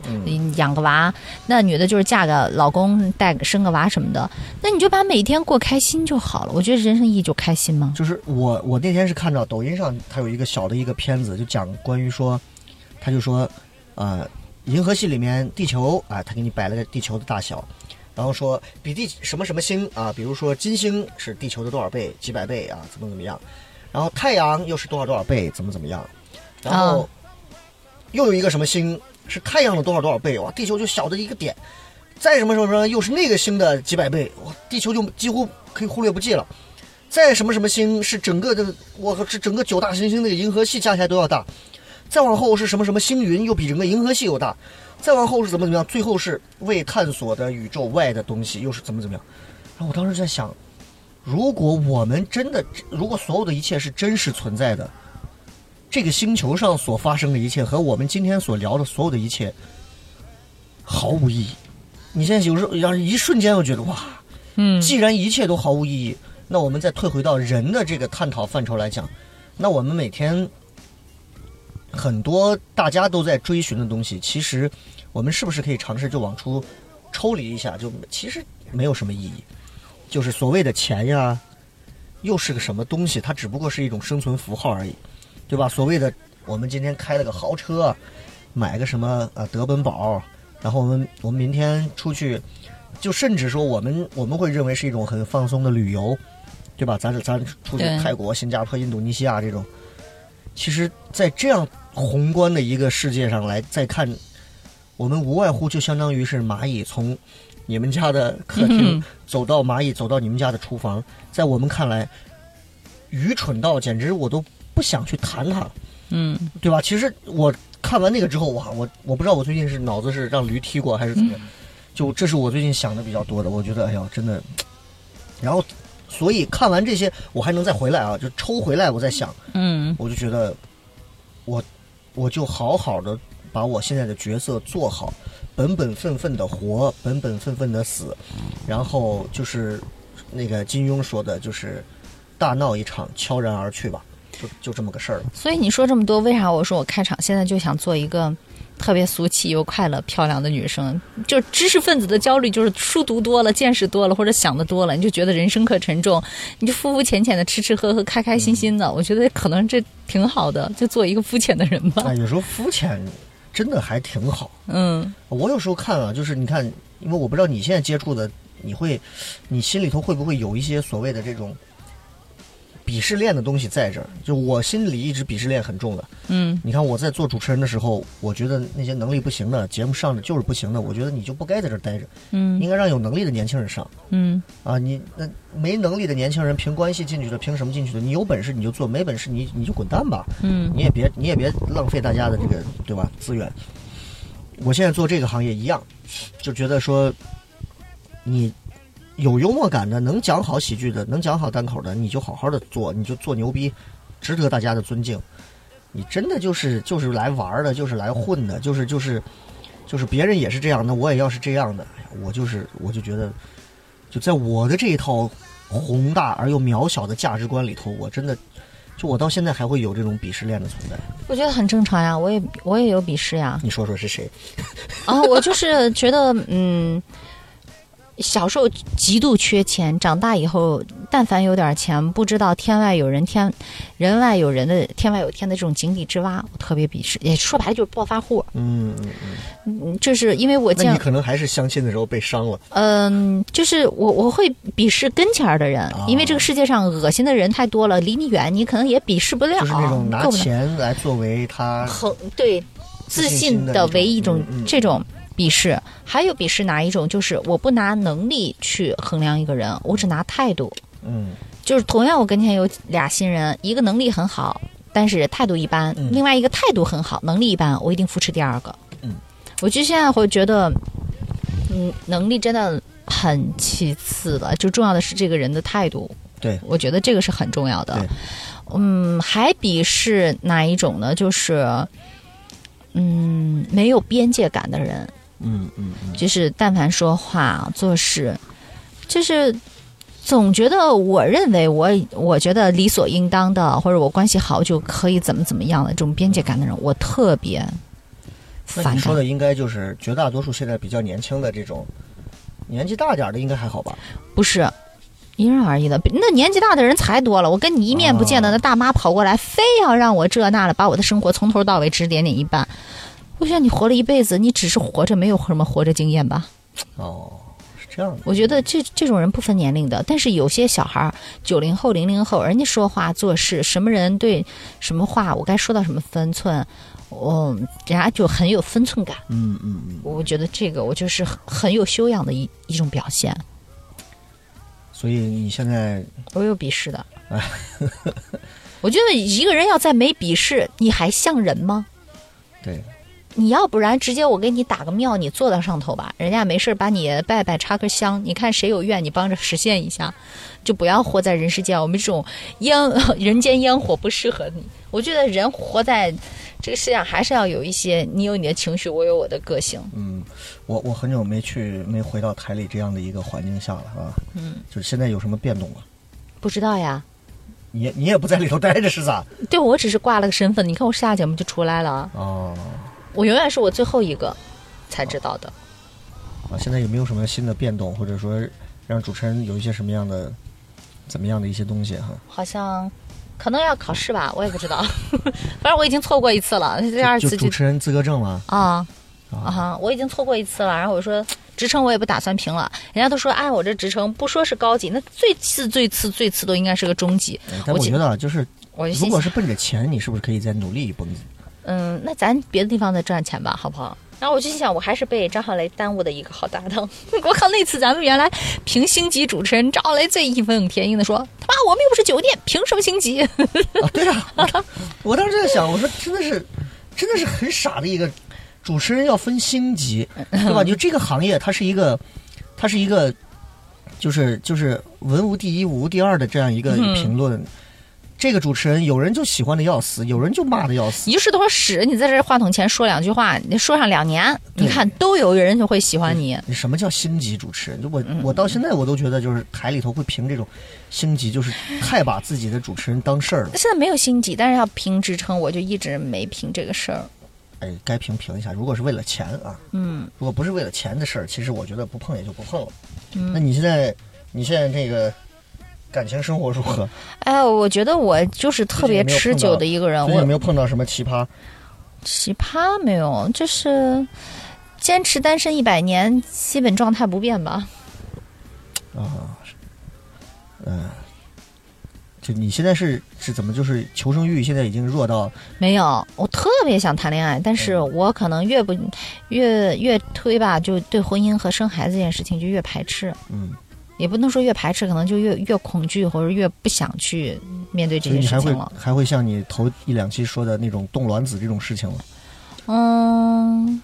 养个娃。那女的就是嫁个老公，带个生个娃什么的。那你就把每天过开心就好了。我觉得人生意义就开心吗？就是我我那天是看到抖音上它有一个小的一个片子，就讲关于说，他就说，呃，银河系里面地球啊，他给你摆了个地球的大小，然后说比地什么什么星啊，比如说金星是地球的多少倍，几百倍啊，怎么怎么样。然后太阳又是多少多少倍，怎么怎么样，然后又有一个什么星是太阳的多少多少倍，哇，地球就小的一个点，再什么什么什么又是那个星的几百倍，哇，地球就几乎可以忽略不计了。再什么什么星是整个的，我靠，是整个九大行星那个银河系加起来都要大。再往后是什么什么星云，又比整个银河系又大。再往后是怎么怎么样，最后是未探索的宇宙外的东西，又是怎么怎么样。然后我当时在想。如果我们真的，如果所有的一切是真实存在的，这个星球上所发生的一切和我们今天所聊的所有的一切毫无意义。你现在有时候要是一瞬间，我觉得哇，嗯，既然一切都毫无意义，那我们再退回到人的这个探讨范畴来讲，那我们每天很多大家都在追寻的东西，其实我们是不是可以尝试就往出抽离一下？就其实没有什么意义。就是所谓的钱呀，又是个什么东西？它只不过是一种生存符号而已，对吧？所谓的我们今天开了个豪车，买个什么呃德本堡，然后我们我们明天出去，就甚至说我们我们会认为是一种很放松的旅游，对吧？咱咱出去泰国、新加坡、印度尼西亚这种，其实，在这样宏观的一个世界上来再看，我们无外乎就相当于是蚂蚁从。你们家的客厅走到蚂蚁走到你们家的厨房，在我们看来，愚蠢到简直我都不想去谈它，嗯，对吧？其实我看完那个之后，哇，我我不知道我最近是脑子是让驴踢过还是怎么样，就这是我最近想的比较多的。我觉得，哎呀，真的。然后，所以看完这些，我还能再回来啊，就抽回来，我在想，嗯，我就觉得，我我就好好的把我现在的角色做好。本本分分的活，本本分分的死，然后就是那个金庸说的，就是大闹一场，悄然而去吧，就就这么个事儿了。所以你说这么多，为啥我说我开场现在就想做一个特别俗气又快乐、漂亮的女生？就知识分子的焦虑，就是书读多了、见识多了，或者想的多了，你就觉得人生可沉重，你就肤肤浅浅的吃吃喝喝、开开心心的。我觉得可能这挺好的，就做一个肤浅的人吧。啊，有时候肤浅。真的还挺好，嗯，我有时候看啊，就是你看，因为我不知道你现在接触的，你会，你心里头会不会有一些所谓的这种鄙视链的东西在这儿？就我心里一直鄙视链很重的，嗯，你看我在做主持人的时候，我觉得那些能力不行的节目上的就是不行的，我觉得你就不该在这儿待着，嗯，应该让有能力的年轻人上，嗯，啊，你那没能力的年轻人凭关系进去的，凭什么进去的？你有本事你就做，没本事你你就滚蛋吧，嗯，你也别你也别浪费大家的这个对吧资源。我现在做这个行业一样，就觉得说，你。有幽默感的，能讲好喜剧的，能讲好单口的，你就好好的做，你就做牛逼，值得大家的尊敬。你真的就是就是来玩的，就是来混的，就是就是就是别人也是这样，那我也要是这样的。我就是我就觉得，就在我的这一套宏大而又渺小的价值观里头，我真的就我到现在还会有这种鄙视链的存在。我觉得很正常呀，我也我也有鄙视呀。你说说是谁？啊，我就是觉得嗯。小时候极度缺钱，长大以后，但凡有点钱，不知道天外有人，天人外有人的天外有天的这种井底之蛙，我特别鄙视。也说白了就是暴发户。嗯嗯嗯，这是因为我见你可能还是相亲的时候被伤了。嗯，就是我我会鄙视跟前儿的人，因为这个世界上恶心的人太多了，离你远，你可能也鄙视不了。就是那种拿钱来作为他很对自信的唯一一种这种。鄙视。还有鄙视哪一种？就是我不拿能力去衡量一个人，我只拿态度。嗯，就是同样，我跟前有俩新人，一个能力很好，但是态度一般；嗯另外一个态度很好，能力一般，我一定扶持第二个。嗯，我就现在会觉得，嗯，能力真的很其次了，就重要的是这个人的态度。对，我觉得这个是很重要的。嗯，还鄙视哪一种呢？就是，嗯，没有边界感的人。嗯嗯嗯，就是但凡说话做事，就是总觉得我认为我我觉得理所应当的，或者我关系好就可以怎么怎么样的这种边界感的人，我特别反感。那你说的应该就是绝大多数现在比较年轻的这种，年纪大点儿的应该还好吧？不是。因人而异的，那年纪大的人才多了。我跟你一面不见的，哦那大妈跑过来，非要让我这那的，把我的生活从头到尾指点点一半。我觉得你活了一辈子，你只是活着，没有什么活着经验吧？哦，是这样的。我觉得这这种人不分年龄的，但是有些小孩儿，九零后、零零后，人家说话做事，什么人对什么话，我该说到什么分寸，我、人家就很有分寸感。嗯嗯嗯，我觉得这个我就是很很有修养的一一种表现。所以你现在我有鄙视的，(laughs) 我觉得一个人要再没鄙视，你还像人吗？对你要不然直接我给你打个庙，你坐到上头吧，人家没事儿把你拜拜插根香，你看谁有愿，你帮着实现一下，就不要活在人世间。我们这种烟 (laughs) 人间烟火不适合你。我觉得人活在这个世界上，还是要有一些，你有你的情绪，我有我的个性。嗯，我我很久没去没回到台里这样的一个环境下了啊。嗯，就是现在有什么变动啊？不知道呀，你你也不在里头待着是咋？对我只是挂了个身份，你看我下节目就出来了，哦，我永远是我最后一个才知道的。啊，现在有没有什么新的变动，或者说让主持人有一些什么样的怎么样的一些东西哈？好像可能要考试吧，我也不知道。(laughs) 反正我已经错过一次了，第二就次主持人资格证了？啊啊！我已经错过一次了，然后我说职称我也不打算评了，人家都说哎我这职称不说是高级，那最次最次最次都应该是个中级。哎但我觉得啊，就是如果是奔着钱，你是不是可以再努力一蹦子？嗯，那咱别的地方再赚钱吧，好不好？然后我就心想，我还是被张浩雷耽误的一个好搭档。(laughs) 我靠，那次咱们原来评星级主持人，张浩雷最义愤填膺的说：“他妈，我们又不是酒店，凭什么星级？”啊，对啊，(laughs) 我当我当时在想，我说真的是，真的是很傻的一个主持人要分星级，对吧？(laughs) 就这个行业，它是一个，它是一个，就是就是文无第一，武无第二的这样一个嗯评论。这个主持人，有人就喜欢的要死，有人就骂的要死。你就是坨屎，你在这话筒前说两句话，你说上两年，你看都有人就会喜欢你。你什么叫星级主持人？就我嗯我到现在我都觉得，就是台里头会评这种星级，就是太把自己的主持人当事儿了。现在没有星级，但是要评职称，我就一直没评这个事儿。哎，该评评一下。如果是为了钱啊，嗯，如果不是为了钱的事儿，其实我觉得不碰也就不碰了。嗯那你现在，你现在这个感情生活如何？哎，我觉得我就是特别持久的一个人。最近有没有碰到什么奇葩？奇葩没有，就是坚持单身一百年，基本状态不变吧。啊，嗯、就你现在是是怎么？就是求生欲现在已经弱到没有，我特别想谈恋爱，但是我可能越不越越推吧，就对婚姻和生孩子这件事情就越排斥。嗯，也不能说越排斥，可能就越越恐惧，或者越不想去面对这所以你还会件事情了。还会像你头一两期说的那种冻卵子这种事情吗？嗯，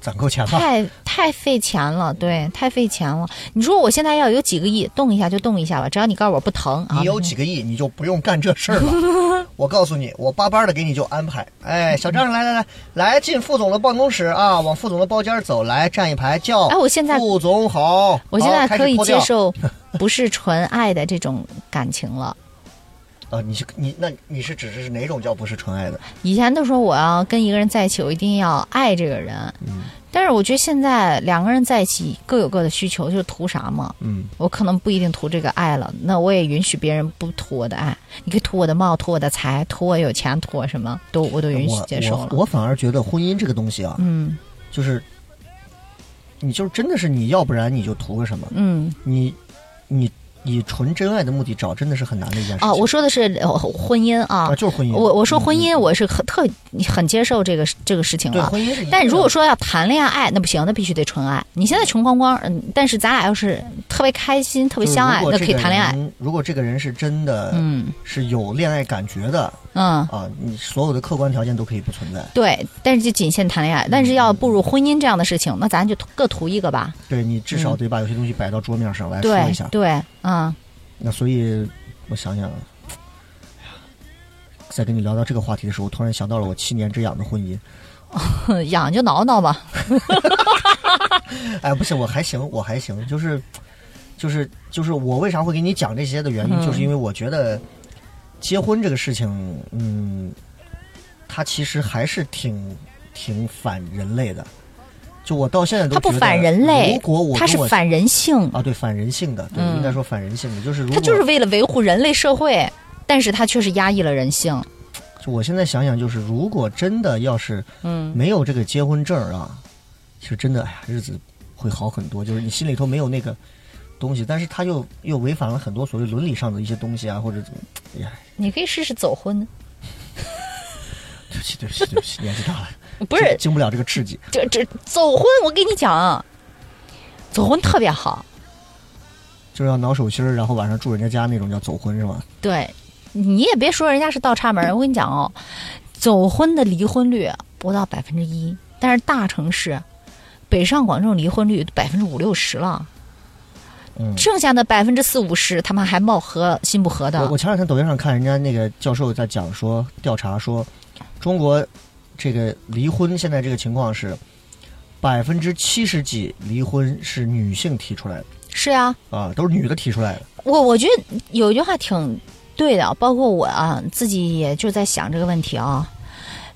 攒够钱了，太太费钱了，对，太费钱了。你说我现在要有几个亿，动一下就动一下吧，只要你告诉我不疼啊。你有几个亿，你就不用干这事儿了。(laughs) 我告诉你，我巴巴的给你就安排。哎，小张，来来来，来进副总的办公室啊，往副总的包间走，来站一排，叫哎我现在副总好。我现在可以接受 (laughs) 不是纯爱的这种感情了。啊，你是你那你是指的是哪种叫不是纯爱的？以前都说我要跟一个人在一起，我一定要爱这个人。嗯但是我觉得现在两个人在一起各有各的需求，就是图啥嘛？嗯，我可能不一定图这个爱了，那我也允许别人不图我的爱。你可以图我的貌，图我的财，图我有钱，图我什么都我都允许接受了。我我反而觉得婚姻这个东西啊，嗯就是你就真的是你要不然你就图个什么，嗯你你以纯真爱的目的找，真的是很难的一件事情。啊，我说的是呃婚姻啊啊，，就是婚姻。我我说婚姻，嗯我是很特很接受这个这个事情了。对婚姻是，但如果说要谈恋爱，那不行，那必须得纯爱。你现在穷光光，嗯，但是咱俩要是特别开心、特别相爱，那可以谈恋爱。如果这个人是真的，嗯是有恋爱感觉的嗯，啊，你所有的客观条件都可以不存在。对，但是就仅限谈恋爱。但是要步入婚姻这样的事情，那咱就各图一个吧。对你至少得把有些东西摆到桌面上来说一下。对，嗯，那所以，我想想，哎呀在跟你聊到这个话题的时候，我突然想到了我七年之痒的婚姻。哼 (laughs) 痒就挠挠吧。(laughs) 哎，不行，我还行，我还行，就是，就是，就是我为啥会给你讲这些的原因，嗯就是因为我觉得结婚这个事情，嗯，它其实还是挺挺反人类的。就我到现在都觉得它不反人类如果我他是反人性，啊，对反人性的，对，嗯应该说反人性的，就是如果它就是为了维护人类社会，但是他却是压抑了人性。就我现在想想，就是如果真的要是嗯，没有这个结婚证儿啊，其实真的哎呀，日子会好很多。就是你心里头没有那个东西，但是他又又违反了很多所谓伦理上的一些东西啊，或者怎么，哎呀，你可以试试走婚，(laughs) 对不起，对不起，对不起，年纪大了，不是经经不了这个刺激。这这走婚，我跟你讲，走婚特别好。就是要挠手心儿，然后晚上住人家家那种叫走婚是吗？对，你也别说人家是倒插门，我跟你讲哦，走婚的离婚率不到百分之一，但是大城市，北上广这种离婚率百分之五六十了，嗯。剩下的百分之四五十他们还貌合心不和我的我。前两天抖音上看人家那个教授在讲说，调查说，中国这个离婚现在这个情况是百分之七十几离婚是女性提出来的是呀、啊，都是女的提出来的。我我觉得有一句话挺对的，包括我啊自己也就在想这个问题啊。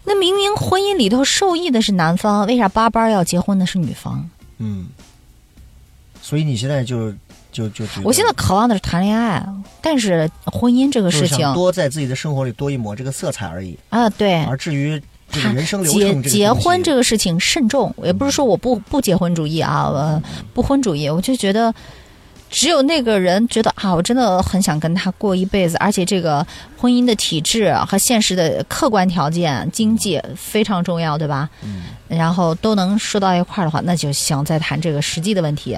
那明明婚姻里头受益的是男方，为啥八班要结婚的是女方？嗯，所以你现在就就就我现在渴望的是谈恋爱，但是婚姻这个事情想多在自己的生活里多一抹这个色彩而已，啊，对，而至于这个他人生流结结婚这个个事情慎重，也不是说我不不结婚主义啊，呃，不婚主义，我就觉得。只有那个人觉得啊，我真的很想跟他过一辈子，而且这个婚姻的体制和现实的客观条件、经济非常重要，对吧？嗯然后都能说到一块儿的话，那就行，再谈这个实际的问题。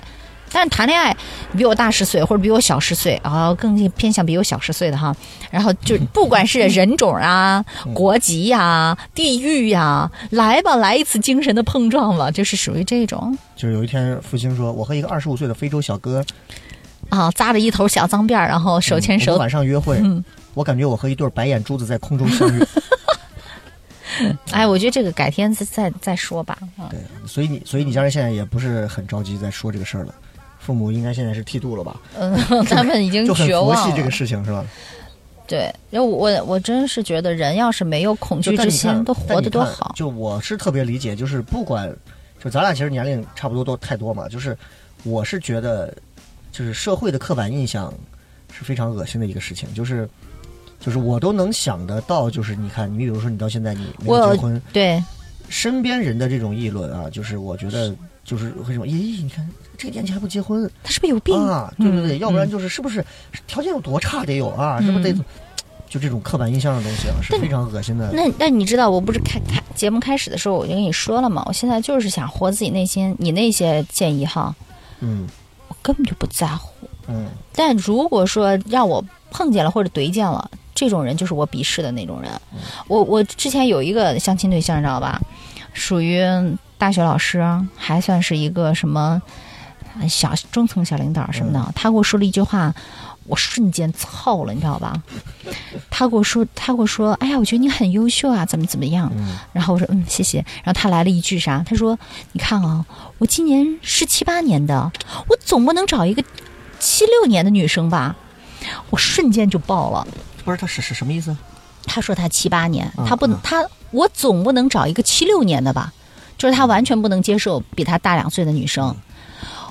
但是谈恋爱，比我大十岁或者比我小十岁，然后更偏向比我小十岁的哈，然后就不管是人种啊、国籍呀、地域呀、来吧，来一次精神的碰撞吧，就是属于这种就是有一天复兴说，我和一个二十五岁的非洲小哥啊，扎着一头小脏辫儿，然后手牵手嗯，晚上约会，嗯我感觉我和一对白眼珠子在空中相遇。(laughs) 哎，我觉得这个改天再再再说吧。啊对，所以你所以你家人现在也不是很着急在说这个事儿了。父母应该现在是剃度了吧？嗯，(laughs) 他们已经就很绝望了。佛系这个事情是吧？对，因为我我真是觉得人要是没有恐惧之心，都活得多好。就我是特别理解，就是不管，就咱俩其实年龄差不多都太多嘛，就是我是觉得，就是社会的刻板印象是非常恶心的一个事情，就是就是我都能想得到，就是你看，你比如说你到现在你没有我结婚，对，身边人的这种议论啊，就是我觉得就是为什么？咦，你看这个年纪还不结婚他是不是有病？啊？对对对？嗯要不然就是是不是条件有多差得有啊？是不是得嗯？(tsk) 就这种刻板印象的东西啊，是但非常恶心的。那那你知道，我不是开开节目开始的时候我就跟你说了吗？我现在就是想活自己内心。你那些建议哈，嗯我根本就不在乎。嗯但如果说让我碰见了或者怼见了这种人，就是我鄙视的那种人。我我之前有一个相亲对象，你知道吧？属于大学老师，还算是一个什么呃小中层小领导什么的。他给我说了一句话，我瞬间操了，你知道吧？(laughs) 他给我说，他给我说，哎呀，我觉得你很优秀啊，怎么怎么样？嗯然后我说嗯谢谢，然后他来了一句啥？他说你看啊，我今年是七八年的，我总不能找一个七六年的女生吧？我瞬间就爆了。不是他是是什么意思？他说他七八年，嗯他不能嗯他我总不能找一个七六年的吧？就是他完全不能接受比他大两岁的女生。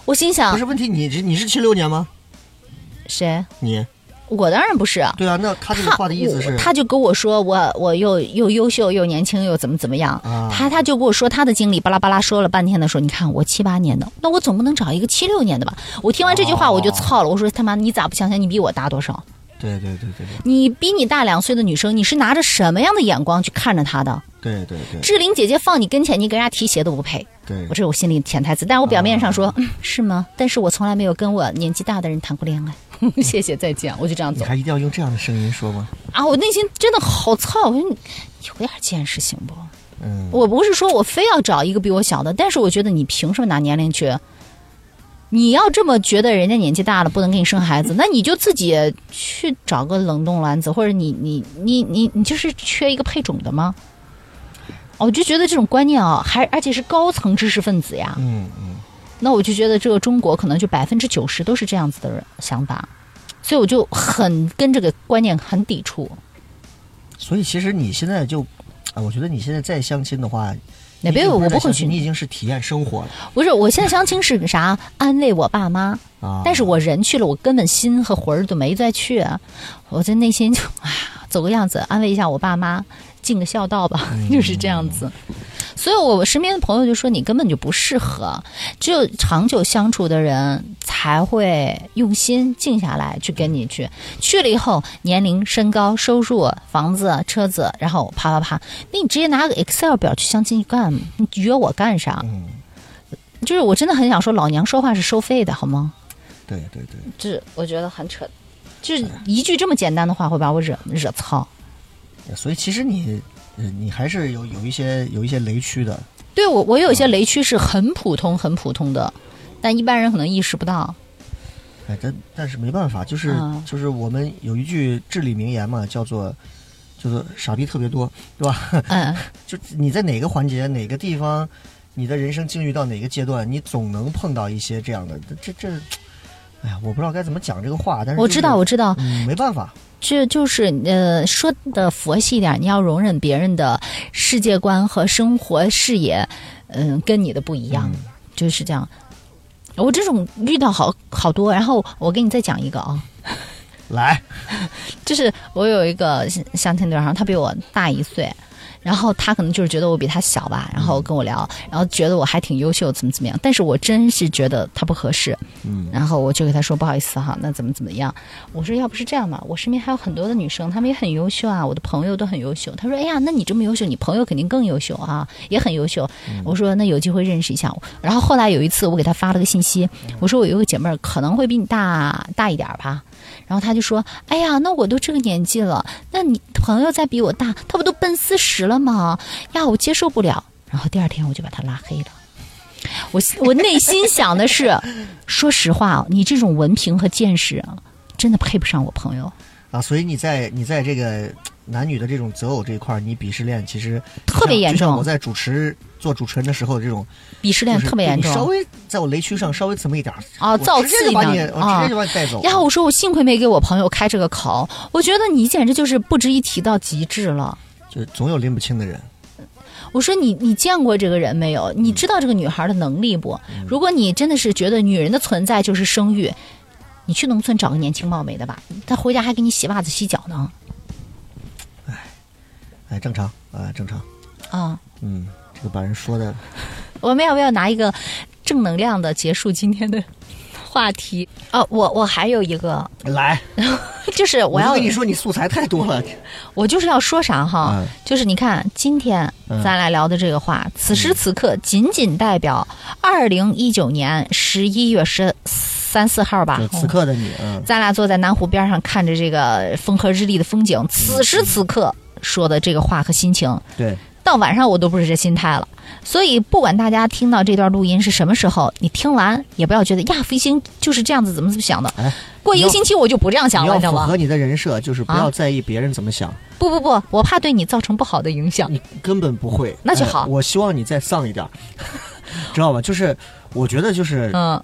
我心想不是问题，你是你是七六年吗？谁？你我当然不是。对啊，那他这个话的意思是我，他就跟我说我我又又优秀又年轻又怎么怎么样，啊他他就跟我说他的经历，巴拉巴拉说了半天的时候，你看我七八年的，那我总不能找一个七六年的吧？我听完这句话我就操了，我说他妈你咋不想想你比我大多少？对对对对对你比你大两岁的女生，你是拿着什么样的眼光去看着她的？对对对志玲姐姐放你跟前，你给人家提鞋都不配。对我这是我心里潜台词，但是我表面上说，嗯，是吗？但是我从来没有跟我年纪大的人谈过恋爱。(laughs) 谢谢，再见，我就这样走你还一定要用这样的声音说吗？啊！我内心真的好操，我说你有点见识行不？嗯，我不是说我非要找一个比我小的，但是我觉得你凭什么拿年龄去？你要这么觉得人家年纪大了不能给你生孩子，(laughs) 那你就自己去找个冷冻卵子，或者你你你你你就是缺一个配种的吗？我就觉得这种观念啊，还而且是高层知识分子呀，嗯嗯，那我就觉得这个中国可能就百分之九十都是这样子的人想法，所以我就很跟这个观念很抵触。所以其实你现在就，啊，我觉得你现在再相亲的话，哪边你已经我不会去你已经是体验生活了不是，我现在相亲是啥？安慰我爸妈。啊。但是我人去了，我根本心和魂儿都没再去，我在内心就啊，走个样子，安慰一下我爸妈，尽个孝道吧，(laughs) 就是这样子。所以，我身边的朋友就说你根本就不适合，只有长久相处的人才会用心静下来去跟你去。去了以后，年龄、身高、收入、房子、车子，然后啪啪啪，那你直接拿个 Excel 表去相亲，去干你约我干啥？嗯，就是我真的很想说，老娘说话是收费的，好吗？对对对，这我觉得很扯，就是一句这么简单的话会把我惹惹操。所以其实你，呃，你还是有有一些有一些雷区的。对我，我有一些雷区是很普通、很普通的，但一般人可能意识不到。哎，但但是没办法，就是、啊就是我们有一句至理名言嘛，叫做叫做傻逼特别多，对吧？(laughs) 嗯，就你在哪个环节、哪个地方，你的人生境遇到哪个阶段，你总能碰到一些这样的。这这，哎呀，我不知道该怎么讲这个话，但是、我知道，我知道，嗯，没办法，这就是呃，说的佛系一点，你要容忍别人的世界观和生活视野，嗯、跟你的不一样，就是这样。我这种遇到好好多，然后我给你再讲一个啊，来，(laughs) 就是我有一个相亲对象，他比我大一岁，然后他可能就是觉得我比他小吧，然后跟我聊，然后觉得我还挺优秀，怎么怎么样，但是我真是觉得他不合适，嗯，然后我就给他说不好意思哈，那怎么怎么样？我说要不是这样嘛，我身边还有很多的女生，她们也很优秀啊，我的朋友都很优秀。他说哎呀，那你这么优秀，你朋友肯定更优秀啊，也很优秀。我说那有机会认识一下。然后后来有一次我给他发了个信息，我说我有个姐妹儿可能会比你大大一点儿吧。然后他就说：“哎呀，那我都这个年纪了，那你朋友再比我大，他不都奔四十了吗？呀，我接受不了。”然后第二天我就把他拉黑了。我我内心想的是，说实话，你这种文凭和见识啊，真的配不上我朋友，啊，所以你在你在这个男女的这种择偶这一块儿，你鄙视链其实特别严重就像我，在主持做主持人的时候，这种鄙视链特别严重稍。微在我雷区上稍微这么一点儿啊造次一点我直啊接就把你带走。然后我说我幸亏没给我朋友开这个口，我觉得你简直就是不值一提到极致了。就总有拎不清的人。我说你你见过这个人没有？你知道这个女孩的能力不？如果你真的是觉得女人的存在就是生育，你去农村找个年轻貌美的吧，她回家还给你洗袜子洗脚呢。哎，正常啊，正常。啊，嗯，这个把人说的，(laughs) 我们要不要拿一个正能量的结束今天的话题？哦，我我还有一个，来，(laughs) 就是我要就跟你说，你素材太多了。(laughs) 我就是要说啥哈，嗯。就是你看今天嗯咱俩聊的这个话，此时此刻仅仅代表二零一九年十一月十三四号吧。此刻的你，嗯，咱俩坐在南湖边上看着这个风和日丽的风景，此时此刻说的这个话和心情，对，到晚上我都不是这心态了。所以不管大家听到这段录音是什么时候，你听完也不要觉得呀，飞星就是这样子，怎么怎么想的。哎，过一个星期我就不这样想了，你要你知道吗符合？你的人设，就是不啊要在意别人怎么想，不不不，我怕对你造成不好的影响。你根本不会。那就好哎我希望你再丧一点，(laughs) 知道吧？就是我觉得就是嗯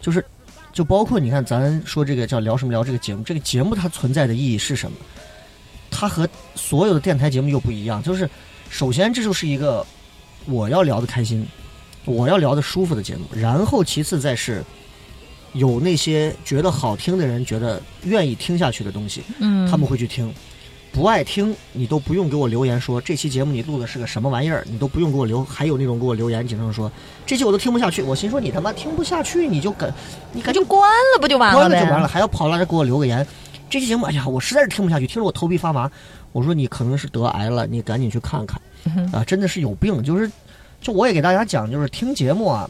就是，就包括你看，咱说这个叫聊什么聊这个节目，这个节目它存在的意义是什么？它和所有的电台节目又不一样。就是首先这就是一个我要聊的开心，我要聊的舒服的节目，然后其次再是有那些觉得好听的人，觉得愿意听下去的东西，嗯，他们会去听。不爱听，你都不用给我留言说这期节目你录的是个什么玩意儿，你都不用给我留。还有那种给我留言，经常说这期我都听不下去。我心说你他妈听不下去，你就赶你赶紧关了不就完了呗？关了就完了，还要跑来这给我留个言。这期节目，哎呀，我实在是听不下去，听着我头皮发麻。我说你可能是得癌了，你赶紧去看看啊，真的是有病。就是，就我也给大家讲，就是听节目啊，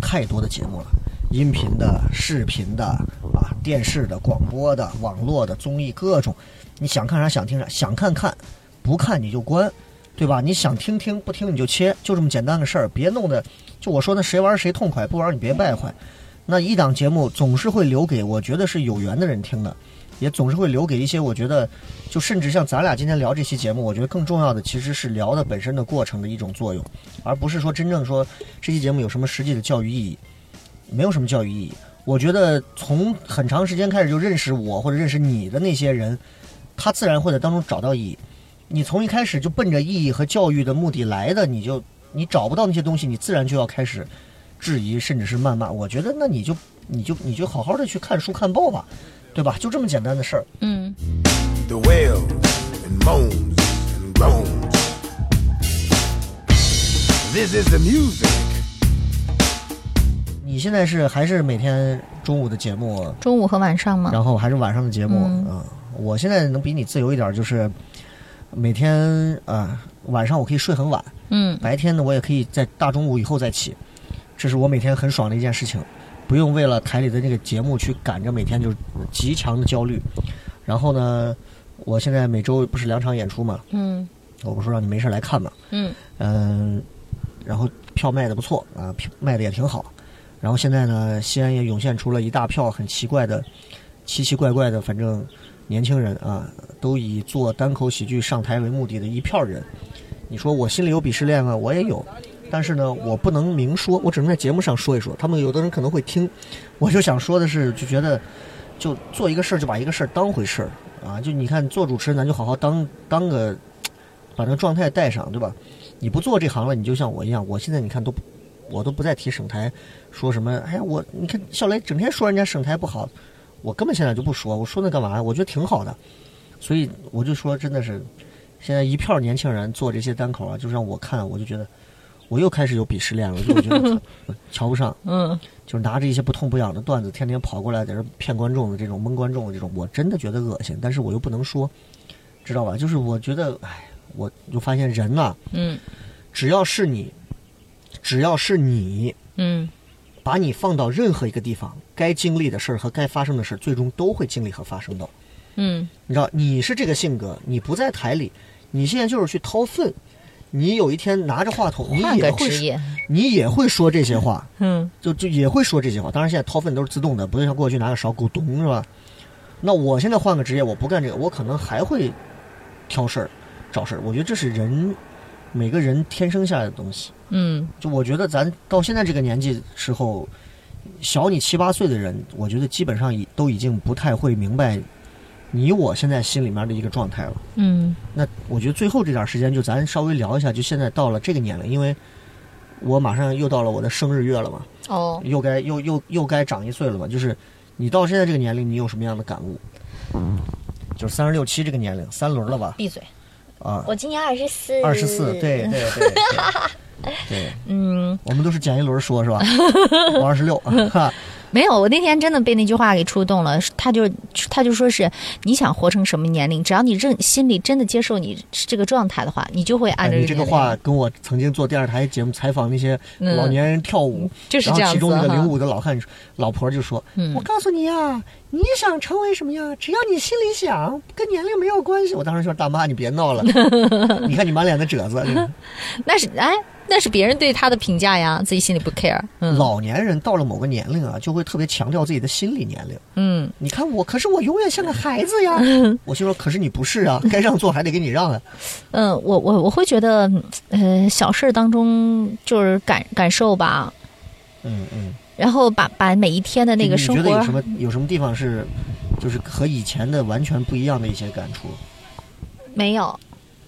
太多的节目了，音频的、视频的啊、电视的、广播的、网络的、综艺各种，你想看啥想听啥，想看看，不看你就关，对吧？你想听听，不听你就切，就这么简单个事儿，别弄得就我说那谁玩谁痛快，不玩你别败坏。那一档节目总是会留给我觉得是有缘的人听的，也总是会留给一些我觉得，就甚至像咱俩今天聊这期节目，我觉得更重要的其实是聊的本身的过程的一种作用，而不是说真正说这期节目有什么实际的教育意义，没有什么教育意义。我觉得从很长时间开始就认识我或者认识你的那些人，他自然会在当中找到意义。你从一开始就奔着意义和教育的目的来的，你就你找不到那些东西，你自然就要开始质疑，甚至是谩骂。我觉得那你就你就你就好好的去看书看报吧，对吧？就这么简单的事儿。嗯.你现在是还是每天中午的节目，中午和晚上吗。然后还是晚上的节目啊、嗯我现在能比你自由一点，就是每天啊、晚上我可以睡很晚，嗯白天呢我也可以在大中午以后再起，这是我每天很爽的一件事情，不用为了台里的那个节目去赶着每天就是极强的焦虑。然后呢，我现在每周不是两场演出嘛，嗯我不是说让你没事来看嘛，嗯嗯，然后票卖的不错啊，票卖的也挺好。然后现在呢，西安也涌现出了一大票很奇怪的、奇奇怪怪的，反正年轻人啊，都以做单口喜剧上台为目的的一票人。你说我心里有鄙视链吗？我也有，但是呢，我不能明说，我只能在节目上说一说。他们有的人可能会听，我就想说的是，就觉得就做一个事儿就把一个事儿当回事儿啊。就你看做主持人，咱就好好当当个，把那个状态带上，对吧？你不做这行了，你就像我一样，我现在你看都，我都不再提省台，说什么，哎呀，我你看小雷整天说人家省台不好，我根本现在就不说，我说那干嘛？我觉得挺好的，所以我就说真的是，现在一票年轻人做这些单口啊，就让我看，我就觉得我又开始有鄙视链了，我就觉得 (laughs) 瞧不上，嗯。就是拿着一些不痛不痒的段子，天天跑过来在这骗观众的这种蒙观众的这种，我真的觉得恶心，但是我又不能说，知道吧？就是我觉得，哎，我就发现人呐、嗯。只要是你，只要是你，嗯。把你放到任何一个地方，该经历的事儿和该发生的事儿，最终都会经历和发生的。嗯。你知道，你是这个性格，你不在台里，你现在就是去掏粪，你有一天拿着话筒，你换也会。你也会说这些话，嗯就就也会说这些话。当然，现在掏粪都是自动的，不是像过去拿个勺咕咚是吧？那我现在换个职业，我不干这个，我可能还会挑事儿、找事儿。我觉得这是人每个人天生下来的东西。嗯就我觉得咱到现在这个年纪时候，小你七八岁的人，我觉得基本上已都已经不太会明白你我现在心里面的一个状态了。嗯那我觉得最后这点时间，就咱稍微聊一下，就现在到了这个年龄，因为我马上又到了我的生日月了嘛，哦，又该又又又该长一岁了嘛。就是你到现在这个年龄，你有什么样的感悟？嗯就是三十六七这个年龄，三轮了吧？闭嘴。啊，我今年二十四，二十四，对对对对，(laughs) 对，嗯，我们都是减一轮说，是吧？(laughs) 我二十六，哈，没有，我那天真的被那句话给触动了。他就他就说是你想活成什么年龄，只要你认心里真的接受你这个状态的话，你就会按哎，照你这个话跟我曾经做电视台节目采访那些嗯。老年人跳舞，然就是这样子后其中那个哈。领舞的老汉老婆就说：“嗯。我告诉你呀，你想成为什么样？只要你心里想，跟年龄没有关系。”我当时说：“大妈，你别闹了，你看你满脸的褶子。(laughs) 那是哎，那是别人对他的评价呀，自己心里不 care。嗯老年人到了某个年龄啊，就会特别强调自己的心理年龄。嗯你看我，可是我永远像个孩子呀。(laughs) 我就说，可是你不是啊，该让座还得给你让啊。(laughs) 嗯，我我我会觉得，呃，小事儿当中就是感感受吧，嗯嗯。然后把把每一天的那个你生活觉得有什么有什么地方是，就是和以前的完全不一样的一些感触？没有，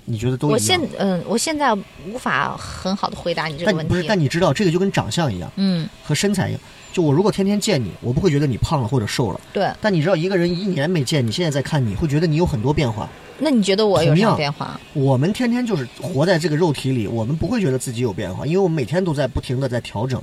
你觉得都一样？我现嗯、我现在无法很好的回答你这个问但不是，题。但你知道这个就跟长相一样，嗯，和身材一样。就我如果天天见你，我不会觉得你胖了或者瘦了。对。但你知道，一个人一年没见你，现在再看你会觉得你有很多变化。那你觉得我有什么变化？我们天天就是活在这个肉体里，我们不会觉得自己有变化，因为我们每天都在不停的在调整。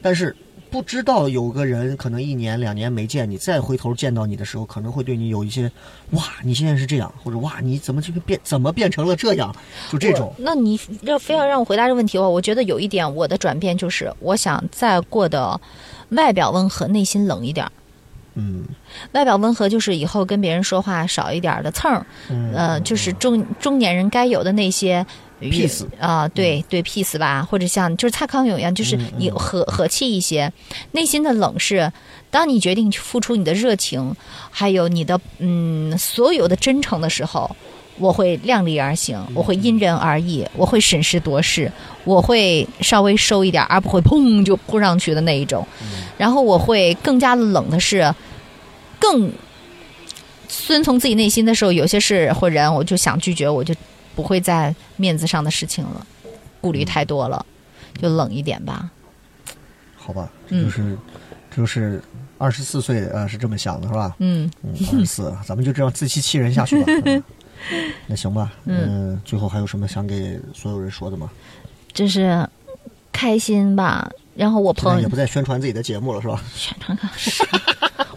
但是不知道有个人可能一年两年没见你，再回头见到你的时候，可能会对你有一些哇，你现在是这样，或者哇，你怎么这个变怎么变成了这样？就这种。那你要非要让我回答这个问题的话，我觉得有一点我的转变就是，我想再过得外表温和，内心冷一点儿。嗯外表温和就是以后跟别人说话少一点的蹭儿，嗯呃，就是中中年人该有的那些。Peace 啊、对对，peace 吧，或者像就是蔡康永一样，就是嗯你和和气一些，内心的冷是，当你决定去付出你的热情，还有你的嗯所有的真诚的时候，我会量力而行，我会因人而异，我会审时度势，我会稍微收一点，而不会砰就扑上去的那一种。然后我会更加冷的是，更遵从自己内心的时候，有些事或人我就想拒绝，我就不会在面子上的事情了，顾虑太多了，就冷一点吧。好吧，嗯就是就是二十四岁呃是这么想的是吧？嗯，嗯，二十四，(laughs) 咱们就这样自欺欺人下去吧。(laughs) 嗯那行吧，嗯嗯，最后还有什么想给所有人说的吗？就是开心吧。然后我朋友也不再宣传自己的节目了是吧？宣传个啥？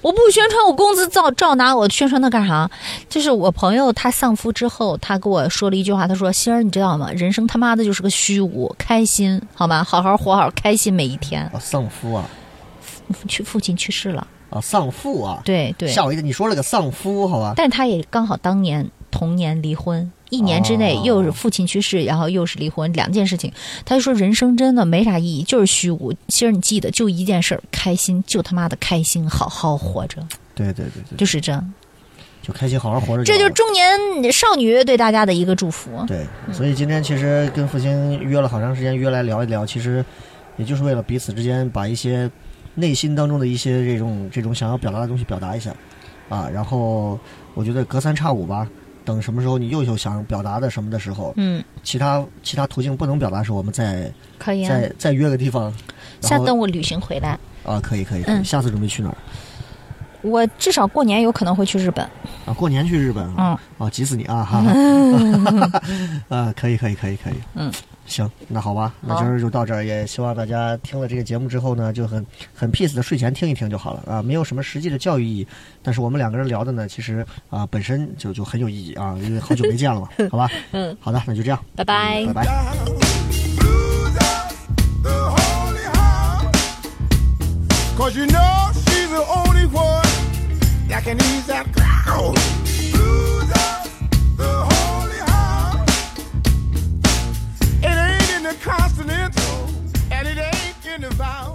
我不宣传，我工资照照拿，我宣传它干啥？就是我朋友他丧夫之后，他跟我说了一句话，他说：“欣儿，你知道吗？人生他妈的就是个虚无，开心好吗？好好活好，开心每一天。哦，丧夫啊，”去父亲去世了，啊，丧父啊，对对，吓我一跳！你说了个丧夫，好吧？但是他也刚好当年同年离婚，一年之内哦又是父亲去世，然后又是离婚，两件事情。他就说人生真的没啥意义，就是虚无。其实你记得就一件事儿，开心，就他妈的开心，好好活着，对对对对，就是这样。就开心好好活着。这就是中年少女对大家的一个祝福。对，所以今天其实跟父亲约了好长时间，约来聊一聊，其实也就是为了彼此之间把一些内心当中的一些这种这种想要表达的东西表达一下啊。然后我觉得隔三差五吧，等什么时候你又有想表达的什么的时候，嗯，其他其他途径不能表达的时候，我们再可以啊。再再约个地方。下然后等我旅行回来，啊，可以可以可以，嗯下次准备去哪儿？我至少过年有可能会去日本。啊，过年去日本啊？嗯，啊，急死你啊！哈哈，(laughs) 啊，可以可以可以可以，嗯，行，那好吧，那今儿就到这儿，也希望大家听了这个节目之后呢，就很很 peace 的睡前听一听就好了啊，没有什么实际的教育意义，但是我们两个人聊的呢，其实啊本身就就很有意义啊，因为好久没见了嘛，(laughs) 好吧，嗯，好的，那就这样，拜拜嗯拜拜。In the consonants